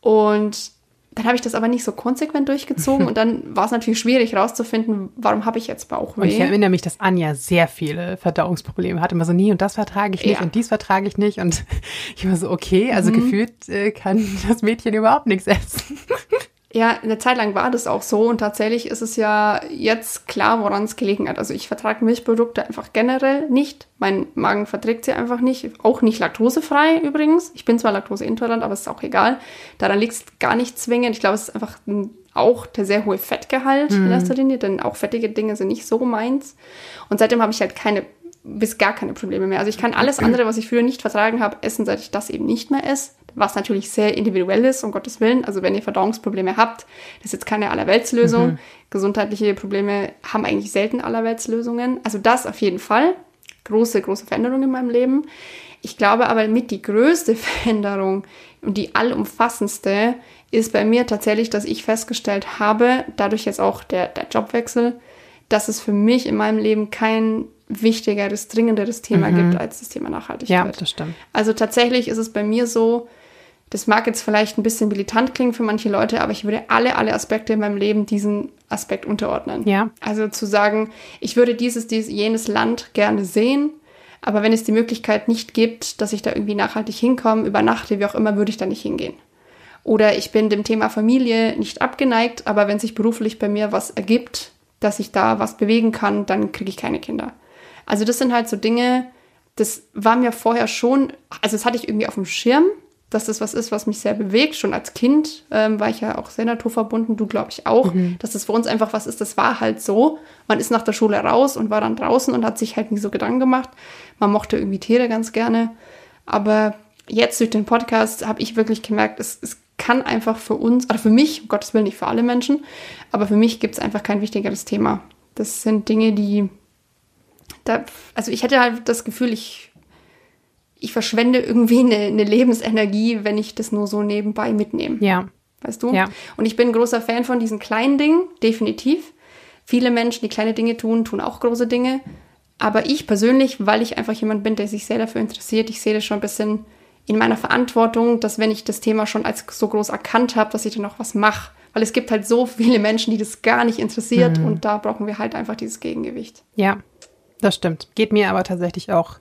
Und dann habe ich das aber nicht so konsequent durchgezogen und dann war es natürlich schwierig herauszufinden, warum habe ich jetzt Bauchweh. Und ich erinnere mich, dass Anja sehr viele Verdauungsprobleme hatte. Immer so, nie und das vertrage ich nicht ja. und dies vertrage ich nicht. Und ich war so, okay, also mhm. gefühlt äh, kann das Mädchen überhaupt nichts essen. Ja, eine Zeit lang war das auch so und tatsächlich ist es ja jetzt klar, woran es gelegen hat. Also ich vertrage Milchprodukte einfach generell nicht. Mein Magen verträgt sie einfach nicht. Auch nicht laktosefrei übrigens. Ich bin zwar laktoseintolerant, aber es ist auch egal. Daran liegt es gar nicht zwingend. Ich glaube, es ist einfach auch der sehr hohe Fettgehalt mhm. in erster Linie, denn auch fettige Dinge sind nicht so meins. Und seitdem habe ich halt keine bis gar keine Probleme mehr. Also ich kann alles andere, was ich früher nicht vertragen habe, essen, seit ich das eben nicht mehr esse. Was natürlich sehr individuell ist, um Gottes Willen. Also wenn ihr Verdauungsprobleme habt, das ist jetzt keine Allerweltslösung. Mhm. Gesundheitliche Probleme haben eigentlich selten Allerweltslösungen. Also das auf jeden Fall. Große, große Veränderung in meinem Leben. Ich glaube aber mit die größte Veränderung und die allumfassendste ist bei mir tatsächlich, dass ich festgestellt habe, dadurch jetzt auch der, der Jobwechsel, dass es für mich in meinem Leben kein wichtigeres, dringenderes Thema mhm. gibt als das Thema Nachhaltigkeit. Ja, das stimmt. Also tatsächlich ist es bei mir so, das mag jetzt vielleicht ein bisschen militant klingen für manche Leute, aber ich würde alle, alle Aspekte in meinem Leben diesen Aspekt unterordnen. Ja. Also zu sagen, ich würde dieses, dieses, jenes Land gerne sehen, aber wenn es die Möglichkeit nicht gibt, dass ich da irgendwie nachhaltig hinkomme, übernachte, wie auch immer, würde ich da nicht hingehen. Oder ich bin dem Thema Familie nicht abgeneigt, aber wenn sich beruflich bei mir was ergibt, dass ich da was bewegen kann, dann kriege ich keine Kinder. Also das sind halt so Dinge, das war mir vorher schon, also das hatte ich irgendwie auf dem Schirm, dass das was ist, was mich sehr bewegt. Schon als Kind ähm, war ich ja auch sehr naturverbunden, du glaube ich auch, mhm. dass das für uns einfach was ist, das war halt so. Man ist nach der Schule raus und war dann draußen und hat sich halt nie so Gedanken gemacht. Man mochte irgendwie Tiere ganz gerne. Aber jetzt durch den Podcast habe ich wirklich gemerkt, es, es kann einfach für uns, oder für mich, um Gottes Willen nicht für alle Menschen, aber für mich gibt es einfach kein wichtigeres Thema. Das sind Dinge, die da, also ich hätte halt das Gefühl, ich, ich verschwende irgendwie eine, eine Lebensenergie, wenn ich das nur so nebenbei mitnehme. Ja. Weißt du? Ja. Und ich bin ein großer Fan von diesen kleinen Dingen, definitiv. Viele Menschen, die kleine Dinge tun, tun auch große Dinge. Aber ich persönlich, weil ich einfach jemand bin, der sich sehr dafür interessiert, ich sehe das schon ein bisschen in meiner Verantwortung, dass wenn ich das Thema schon als so groß erkannt habe, dass ich dann auch was mache. Weil es gibt halt so viele Menschen, die das gar nicht interessiert mhm. und da brauchen wir halt einfach dieses Gegengewicht. Ja, das stimmt. Geht mir aber tatsächlich auch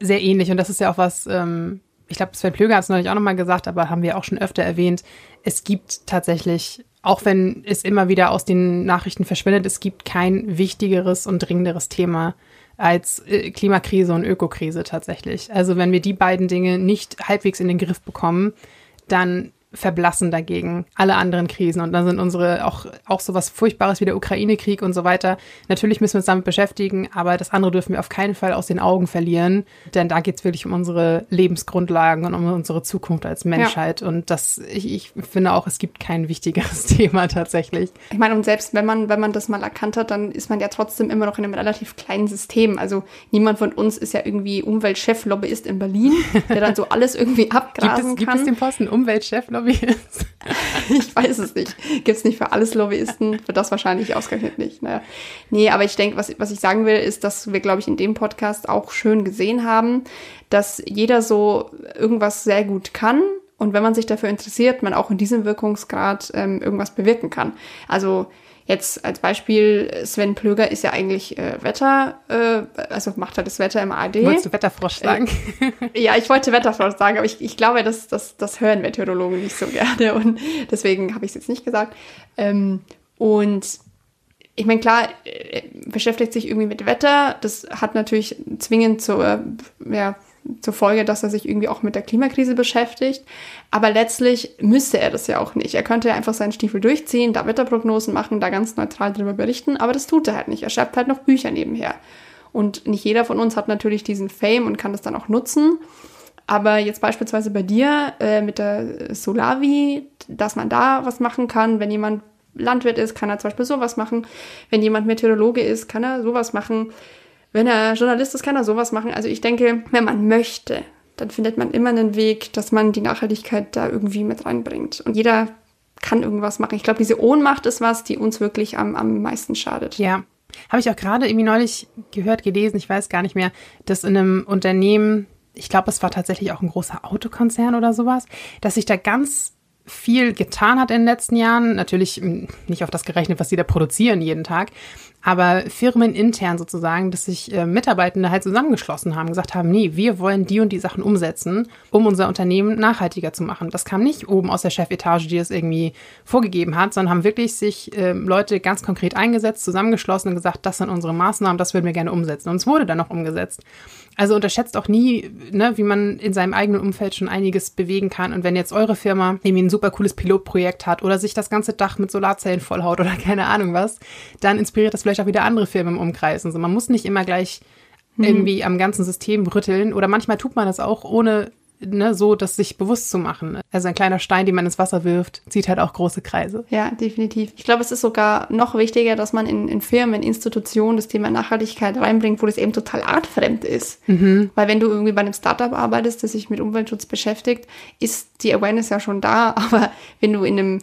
sehr ähnlich. Und das ist ja auch was, ähm, ich glaube, Sven Plöger hat es neulich auch nochmal gesagt, aber haben wir auch schon öfter erwähnt. Es gibt tatsächlich, auch wenn es immer wieder aus den Nachrichten verschwindet, es gibt kein wichtigeres und dringenderes Thema als äh, Klimakrise und Ökokrise tatsächlich. Also wenn wir die beiden Dinge nicht halbwegs in den Griff bekommen, dann verblassen dagegen alle anderen Krisen. Und dann sind unsere auch, auch so was Furchtbares wie der Ukraine-Krieg und so weiter. Natürlich müssen wir uns damit beschäftigen, aber das andere dürfen wir auf keinen Fall aus den Augen verlieren. Denn da geht es wirklich um unsere Lebensgrundlagen und um unsere Zukunft als Menschheit. Ja. Und das, ich, ich finde auch, es gibt kein wichtigeres Thema tatsächlich. Ich meine, und selbst wenn man, wenn man das mal erkannt hat, dann ist man ja trotzdem immer noch in einem relativ kleinen System. Also niemand von uns ist ja irgendwie Umweltchef-Lobbyist in Berlin, der dann so alles irgendwie abgrasen gibt es, kann. Gibt es den Posten Umweltchef-Lobbyist? Lobbyist? ich weiß es nicht. Gibt es nicht für alles Lobbyisten? Für das wahrscheinlich ausgerechnet nicht. Naja. Nee, aber ich denke, was, was ich sagen will, ist, dass wir, glaube ich, in dem Podcast auch schön gesehen haben, dass jeder so irgendwas sehr gut kann und wenn man sich dafür interessiert, man auch in diesem Wirkungsgrad ähm, irgendwas bewirken kann. Also Jetzt als Beispiel, Sven Plöger ist ja eigentlich äh, Wetter, äh, also macht er das Wetter im AD. Wolltest du Wetterfrosch sagen? Äh, ja, ich wollte Wetterfrosch sagen, aber ich, ich glaube, das, das, das hören Meteorologen nicht so gerne und deswegen habe ich es jetzt nicht gesagt. Ähm, und ich meine, klar, äh, beschäftigt sich irgendwie mit Wetter. Das hat natürlich zwingend zur, ja, zur Folge, dass er sich irgendwie auch mit der Klimakrise beschäftigt. Aber letztlich müsste er das ja auch nicht. Er könnte ja einfach seinen Stiefel durchziehen, da Wetterprognosen machen, da ganz neutral drüber berichten, aber das tut er halt nicht. Er schreibt halt noch Bücher nebenher. Und nicht jeder von uns hat natürlich diesen Fame und kann das dann auch nutzen. Aber jetzt beispielsweise bei dir äh, mit der Solavi, dass man da was machen kann, wenn jemand Landwirt ist, kann er zum Beispiel sowas machen. Wenn jemand Meteorologe ist, kann er sowas machen. Wenn er Journalist ist, kann er sowas machen. Also ich denke, wenn man möchte, dann findet man immer einen Weg, dass man die Nachhaltigkeit da irgendwie mit reinbringt. Und jeder kann irgendwas machen. Ich glaube, diese Ohnmacht ist was, die uns wirklich am, am meisten schadet. Ja. Habe ich auch gerade irgendwie neulich gehört, gelesen, ich weiß gar nicht mehr, dass in einem Unternehmen, ich glaube, es war tatsächlich auch ein großer Autokonzern oder sowas, dass sich da ganz viel getan hat in den letzten Jahren. Natürlich hm, nicht auf das gerechnet, was sie da produzieren jeden Tag, aber Firmen intern sozusagen, dass sich äh, Mitarbeitende halt zusammengeschlossen haben, gesagt haben, nee, wir wollen die und die Sachen umsetzen, um unser Unternehmen nachhaltiger zu machen. Das kam nicht oben aus der Chefetage, die es irgendwie vorgegeben hat, sondern haben wirklich sich äh, Leute ganz konkret eingesetzt, zusammengeschlossen und gesagt, das sind unsere Maßnahmen, das würden wir gerne umsetzen. Und es wurde dann auch umgesetzt. Also unterschätzt auch nie, ne, wie man in seinem eigenen Umfeld schon einiges bewegen kann. Und wenn jetzt eure Firma irgendwie ein super cooles Pilotprojekt hat oder sich das ganze Dach mit Solarzellen vollhaut oder keine Ahnung was, dann inspiriert das vielleicht auch wieder andere Firmen im Umkreis. Also man muss nicht immer gleich mhm. irgendwie am ganzen System rütteln oder manchmal tut man das auch ohne ne, so das sich bewusst zu machen. Also ein kleiner Stein, den man ins Wasser wirft, zieht halt auch große Kreise. Ja, definitiv. Ich glaube, es ist sogar noch wichtiger, dass man in, in Firmen, in Institutionen das Thema Nachhaltigkeit reinbringt, wo das eben total artfremd ist. Mhm. Weil wenn du irgendwie bei einem Startup arbeitest, das sich mit Umweltschutz beschäftigt, ist die Awareness ja schon da. Aber wenn du in einem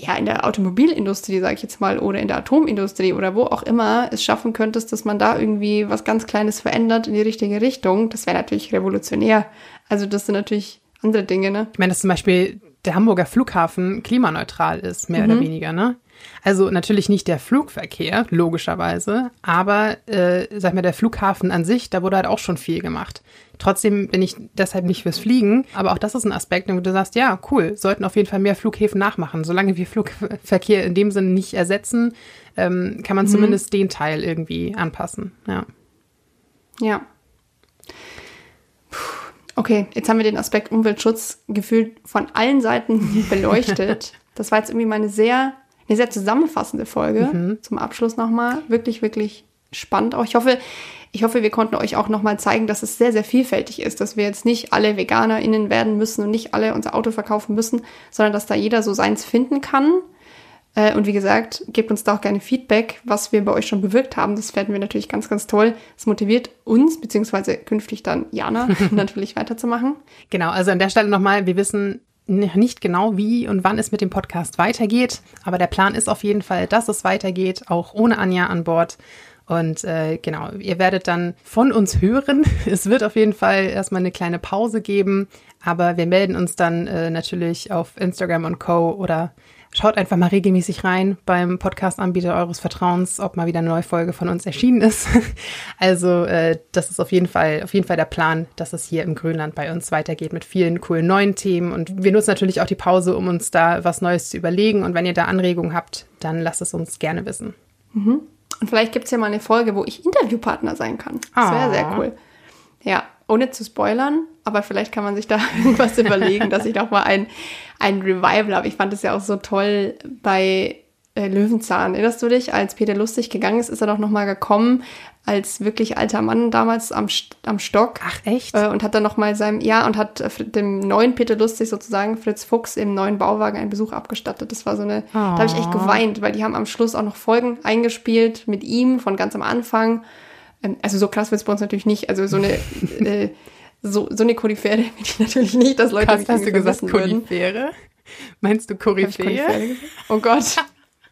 ja, in der Automobilindustrie, sage ich jetzt mal, oder in der Atomindustrie oder wo auch immer es schaffen könntest, dass man da irgendwie was ganz Kleines verändert in die richtige Richtung, das wäre natürlich revolutionär. Also das sind natürlich andere Dinge, ne? Ich meine, dass zum Beispiel der Hamburger Flughafen klimaneutral ist, mehr mhm. oder weniger, ne? Also natürlich nicht der Flugverkehr, logischerweise, aber äh, sag mal, der Flughafen an sich, da wurde halt auch schon viel gemacht. Trotzdem bin ich deshalb nicht fürs Fliegen, aber auch das ist ein Aspekt, wo du sagst, ja, cool, sollten auf jeden Fall mehr Flughäfen nachmachen. Solange wir Flugverkehr in dem Sinne nicht ersetzen, ähm, kann man mhm. zumindest den Teil irgendwie anpassen. Ja. Ja. Okay, jetzt haben wir den Aspekt Umweltschutz gefühlt von allen Seiten beleuchtet. Das war jetzt irgendwie meine sehr, eine sehr zusammenfassende Folge mhm. zum Abschluss nochmal. Wirklich, wirklich spannend auch. Ich hoffe, ich hoffe, wir konnten euch auch nochmal zeigen, dass es sehr, sehr vielfältig ist, dass wir jetzt nicht alle VeganerInnen werden müssen und nicht alle unser Auto verkaufen müssen, sondern dass da jeder so seins finden kann. Äh, und wie gesagt, gebt uns da auch gerne Feedback, was wir bei euch schon bewirkt haben. Das fänden wir natürlich ganz, ganz toll. Es motiviert uns, beziehungsweise künftig dann Jana, natürlich weiterzumachen. Genau, also an der Stelle nochmal, wir wissen nicht genau, wie und wann es mit dem Podcast weitergeht, aber der Plan ist auf jeden Fall, dass es weitergeht, auch ohne Anja an Bord. Und äh, genau, ihr werdet dann von uns hören. Es wird auf jeden Fall erstmal eine kleine Pause geben, aber wir melden uns dann äh, natürlich auf Instagram und Co. oder schaut einfach mal regelmäßig rein beim Podcast-Anbieter eures Vertrauens, ob mal wieder eine neue Folge von uns erschienen ist. Also äh, das ist auf jeden Fall auf jeden Fall der Plan, dass es hier im Grünland bei uns weitergeht mit vielen coolen neuen Themen. Und wir nutzen natürlich auch die Pause, um uns da was Neues zu überlegen. Und wenn ihr da Anregungen habt, dann lasst es uns gerne wissen. Mhm. Und vielleicht gibt es ja mal eine Folge, wo ich Interviewpartner sein kann. Das wäre sehr ah. cool. Ja, ohne zu spoilern, aber vielleicht kann man sich da irgendwas überlegen, dass ich doch mal ein, ein Revival habe. Ich fand es ja auch so toll bei äh, Löwenzahn. Erinnerst du dich, als Peter Lustig gegangen ist, ist er doch nochmal gekommen als wirklich alter Mann damals am, am Stock. Ach echt? Äh, und hat dann nochmal seinem, ja, und hat äh, dem neuen Peter Lustig sozusagen, Fritz Fuchs, im neuen Bauwagen einen Besuch abgestattet. Das war so eine, oh. da habe ich echt geweint, weil die haben am Schluss auch noch Folgen eingespielt mit ihm von ganz am Anfang. Ähm, also so krass wird es bei uns natürlich nicht. Also so eine, äh, so, so eine Koryphäre bin ich natürlich nicht, dass Leute Krass, hast du gesagt Koryphäre? Meinst du Koryphäre? Oh Gott.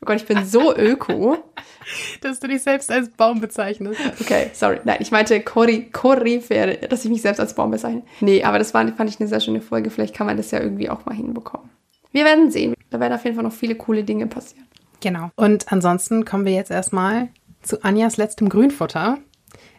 Oh Gott, ich bin so öko. Dass du dich selbst als Baum bezeichnest. Okay, sorry. Nein, ich meinte Kori, Koryphäre, dass ich mich selbst als Baum bezeichne. Nee, aber das war, fand ich eine sehr schöne Folge. Vielleicht kann man das ja irgendwie auch mal hinbekommen. Wir werden sehen. Da werden auf jeden Fall noch viele coole Dinge passieren. Genau. Und ansonsten kommen wir jetzt erstmal zu Anjas letztem Grünfutter.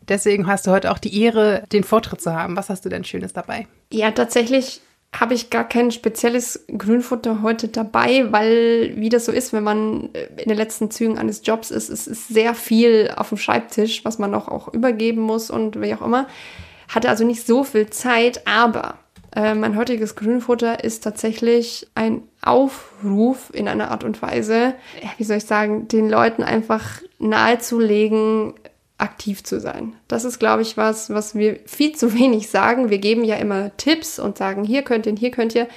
Deswegen hast du heute auch die Ehre, den Vortritt zu haben. Was hast du denn Schönes dabei? Ja, tatsächlich habe ich gar kein spezielles Grünfutter heute dabei, weil wie das so ist, wenn man äh, in den letzten Zügen eines Jobs ist, es ist sehr viel auf dem Schreibtisch, was man noch auch übergeben muss und wie auch immer. Hatte also nicht so viel Zeit, aber äh, mein heutiges Grünfutter ist tatsächlich ein Aufruf in einer Art und Weise, wie soll ich sagen, den Leuten einfach nahezulegen, aktiv zu sein. Das ist, glaube ich, was, was wir viel zu wenig sagen. Wir geben ja immer Tipps und sagen, hier könnt ihr, hier könnt ihr.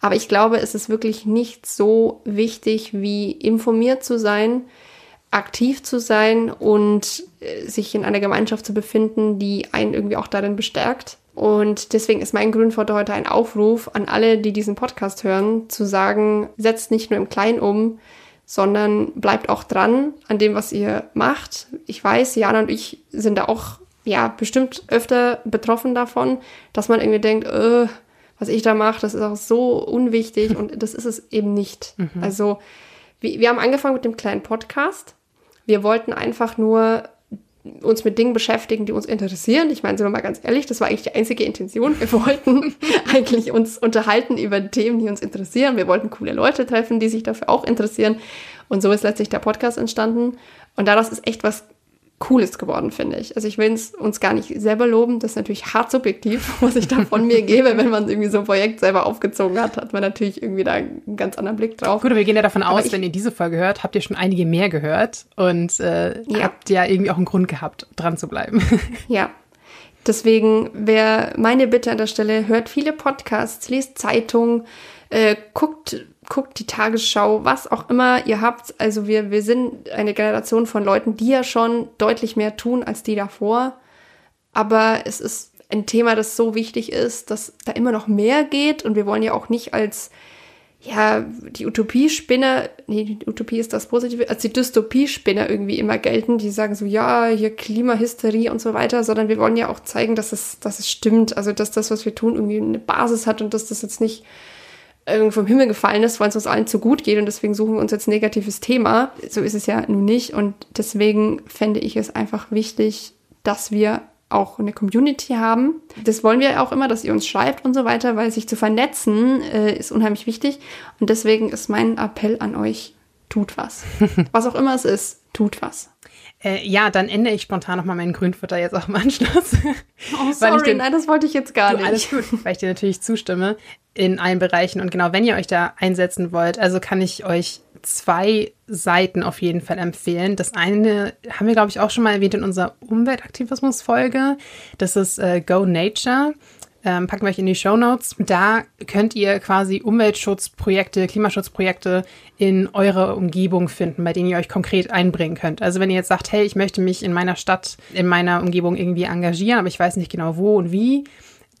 Aber ich glaube, es ist wirklich nicht so wichtig, wie informiert zu sein, aktiv zu sein und äh, sich in einer Gemeinschaft zu befinden, die einen irgendwie auch darin bestärkt. Und deswegen ist mein Grünfutter heute ein Aufruf an alle, die diesen Podcast hören, zu sagen, setzt nicht nur im Kleinen um, sondern bleibt auch dran an dem, was ihr macht. Ich weiß, Jana und ich sind da auch ja bestimmt öfter betroffen davon, dass man irgendwie denkt, äh, was ich da mache, das ist auch so unwichtig und das ist es eben nicht. Mhm. Also wir, wir haben angefangen mit dem kleinen Podcast. Wir wollten einfach nur uns mit Dingen beschäftigen, die uns interessieren. Ich meine, sind wir mal ganz ehrlich, das war eigentlich die einzige Intention. Wir wollten eigentlich uns unterhalten über Themen, die uns interessieren. Wir wollten coole Leute treffen, die sich dafür auch interessieren. Und so ist letztlich der Podcast entstanden. Und daraus ist echt was Cooles geworden, finde ich. Also ich will uns gar nicht selber loben, das ist natürlich hart subjektiv, was ich da von mir gebe. Wenn man irgendwie so ein Projekt selber aufgezogen hat, hat man natürlich irgendwie da einen ganz anderen Blick drauf. Gut, aber wir gehen ja davon aus, ich, wenn ihr diese Folge hört, habt ihr schon einige mehr gehört und äh, ja. habt ja irgendwie auch einen Grund gehabt, dran zu bleiben. Ja, Deswegen wäre meine Bitte an der Stelle, hört viele Podcasts, liest Zeitungen, äh, guckt guckt die Tagesschau, was auch immer ihr habt. Also wir, wir sind eine Generation von Leuten, die ja schon deutlich mehr tun als die davor. Aber es ist ein Thema, das so wichtig ist, dass da immer noch mehr geht. Und wir wollen ja auch nicht als, ja, die Utopie-Spinner, nee, die Utopie ist das Positive, als die Dystopie-Spinner irgendwie immer gelten, die sagen so, ja, hier Klimahysterie und so weiter, sondern wir wollen ja auch zeigen, dass es, dass es stimmt. Also, dass das, was wir tun, irgendwie eine Basis hat und dass das jetzt nicht vom Himmel gefallen ist, weil es uns allen zu gut geht und deswegen suchen wir uns jetzt negatives Thema. So ist es ja nun nicht und deswegen fände ich es einfach wichtig, dass wir auch eine Community haben. Das wollen wir auch immer, dass ihr uns schreibt und so weiter, weil sich zu vernetzen äh, ist unheimlich wichtig und deswegen ist mein Appell an euch, tut was. was auch immer es ist, tut was. Äh, ja, dann ändere ich spontan nochmal meinen Grünfutter jetzt auch im Anschluss. Oh, sorry, den, nein, das wollte ich jetzt gar du, nicht. Alles gut, weil ich dir natürlich zustimme in allen Bereichen. Und genau, wenn ihr euch da einsetzen wollt, also kann ich euch zwei Seiten auf jeden Fall empfehlen. Das eine haben wir, glaube ich, auch schon mal erwähnt in unserer Umweltaktivismus-Folge. Das ist äh, Go Nature ähm, packen wir euch in die Show Notes. Da könnt ihr quasi Umweltschutzprojekte, Klimaschutzprojekte in eurer Umgebung finden, bei denen ihr euch konkret einbringen könnt. Also wenn ihr jetzt sagt, hey, ich möchte mich in meiner Stadt, in meiner Umgebung irgendwie engagieren, aber ich weiß nicht genau wo und wie,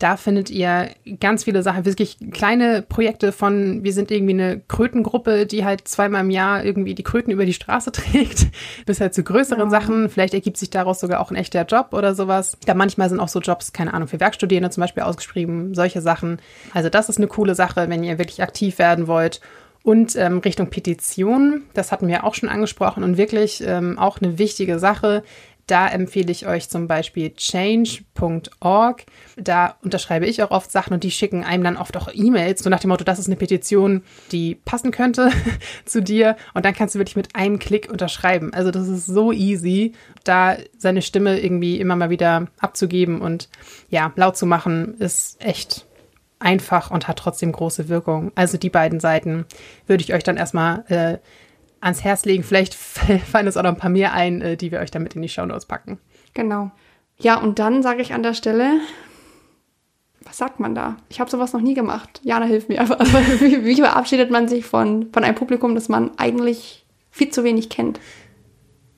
da findet ihr ganz viele Sachen, wirklich kleine Projekte von, wir sind irgendwie eine Krötengruppe, die halt zweimal im Jahr irgendwie die Kröten über die Straße trägt, bis halt zu größeren ja. Sachen. Vielleicht ergibt sich daraus sogar auch ein echter Job oder sowas. Da manchmal sind auch so Jobs, keine Ahnung, für Werkstudierende zum Beispiel ausgeschrieben, solche Sachen. Also das ist eine coole Sache, wenn ihr wirklich aktiv werden wollt. Und ähm, Richtung Petition, das hatten wir auch schon angesprochen und wirklich ähm, auch eine wichtige Sache. Da empfehle ich euch zum Beispiel change.org. Da unterschreibe ich auch oft Sachen und die schicken einem dann oft auch E-Mails, so nach dem Motto, das ist eine Petition, die passen könnte zu dir. Und dann kannst du wirklich mit einem Klick unterschreiben. Also das ist so easy, da seine Stimme irgendwie immer mal wieder abzugeben und ja, laut zu machen, ist echt einfach und hat trotzdem große Wirkung. Also die beiden Seiten würde ich euch dann erstmal äh, ans Herz legen. Vielleicht fallen uns auch noch ein paar mehr ein, äh, die wir euch damit in die Shownotes packen. Genau. Ja, und dann sage ich an der Stelle, was sagt man da? Ich habe sowas noch nie gemacht. Jana, hilf mir. Also, wie, wie verabschiedet man sich von, von einem Publikum, das man eigentlich viel zu wenig kennt?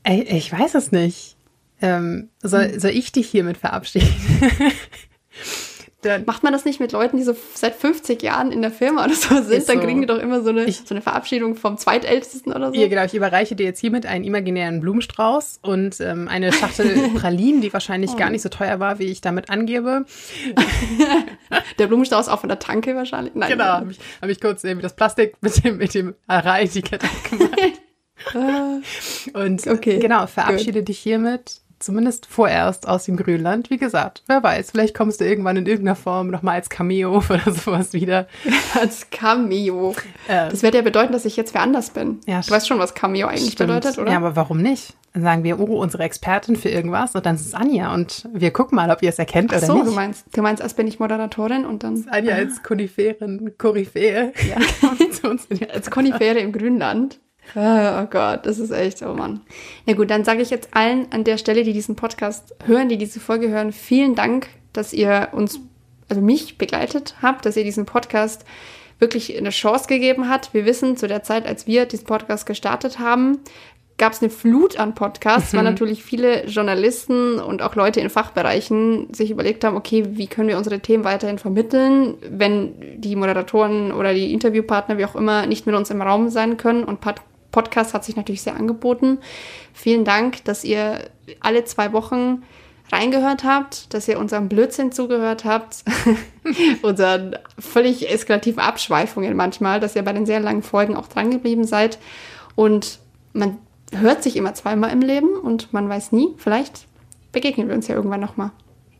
Ich weiß es nicht. Ähm, soll, hm. soll ich dich hiermit verabschieden? Dann- Macht man das nicht mit Leuten, die so seit 50 Jahren in der Firma oder so sind? Ist Dann so. kriegen die doch immer so eine, Ich- so eine Verabschiedung vom Zweitältesten oder so. Ja, genau. Ich überreiche dir jetzt hiermit einen imaginären Blumenstrauß und ähm, eine Schachtel Pralinen, die wahrscheinlich gar nicht so teuer war, wie ich damit angebe. Der Blumenstrauß auch von der Tanke wahrscheinlich. Nein, Genau, habe ich, hab ich kurz irgendwie das Plastik mit dem, mit dem Ara-Etikett abgemacht. Und Okay, genau, verabschiede dich hiermit zumindest vorerst aus dem Grünland. Wie gesagt, wer weiß, vielleicht kommst du irgendwann in irgendeiner Form nochmal als Cameo oder sowas wieder. Als Cameo. Äh, Das wird ja bedeuten, dass ich jetzt wer anders bin. Ja, du weißt schon, was Cameo eigentlich Stimmt. bedeutet, oder? Ja, aber warum nicht? Dann sagen wir, oh, unsere Expertin für irgendwas und dann ist es Anja und wir gucken mal, ob ihr es erkennt Ach oder so, nicht. du meinst, du meinst, als bin ich Moderatorin und dann Anja als Koniferen, Koryphäe. Ja. als Konifere im Grünland. Oh Gott, das ist echt, oh Mann. Na gut, dann sage ich jetzt allen an der Stelle, die diesen Podcast hören, die diese Folge hören, vielen Dank, dass ihr uns, also mich begleitet habt, dass ihr diesen Podcast wirklich eine Chance gegeben habt. Wir wissen, zu der Zeit, als wir diesen Podcast gestartet haben, gab es eine Flut an Podcasts, weil natürlich viele Journalisten und auch Leute in Fachbereichen sich überlegt haben, okay, wie können wir unsere Themen weiterhin vermitteln, wenn die Moderatoren oder die Interviewpartner, wie auch immer, nicht mit uns im Raum sein können. Und Pod Podcast hat sich natürlich sehr angeboten. Vielen Dank, dass ihr alle zwei Wochen reingehört habt, dass ihr unserem Blödsinn zugehört habt, unseren völlig eskalativen Abschweifungen manchmal, dass ihr bei den sehr langen Folgen auch drangeblieben seid. Und man hört sich immer zweimal im Leben und man weiß nie, vielleicht begegnen wir uns ja irgendwann nochmal.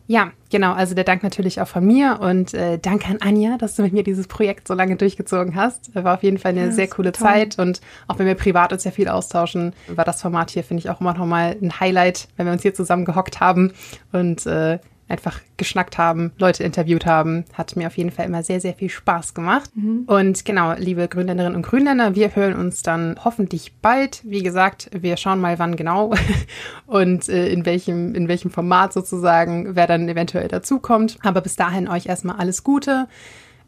Ja, genau. Also der Dank natürlich auch von mir und äh, danke an Anja, dass du mit mir dieses Projekt so lange durchgezogen hast. War auf jeden Fall eine Ja, sehr coole toll. Zeit und auch wenn wir privat uns ja viel austauschen, war das Format hier, finde ich, auch immer noch mal ein Highlight, wenn wir uns hier zusammen gehockt haben und äh, einfach geschnackt haben, Leute interviewt haben. Hat mir auf jeden Fall immer sehr, sehr viel Spaß gemacht. Und genau, liebe Grünländerinnen und Grünländer, wir hören uns dann hoffentlich bald. Wie gesagt, wir schauen mal, wann genau und äh, in, welchem, in welchem Format sozusagen, wer dann eventuell dazukommt. Aber bis dahin euch erstmal alles Gute.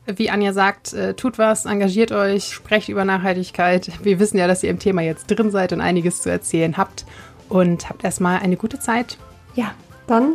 Wie Anja sagt, äh, tut was, engagiert euch, sprecht über Nachhaltigkeit. Wir wissen ja, dass ihr im Thema jetzt drin seid und einiges zu erzählen habt. Und habt erstmal eine gute Zeit. Ja, dann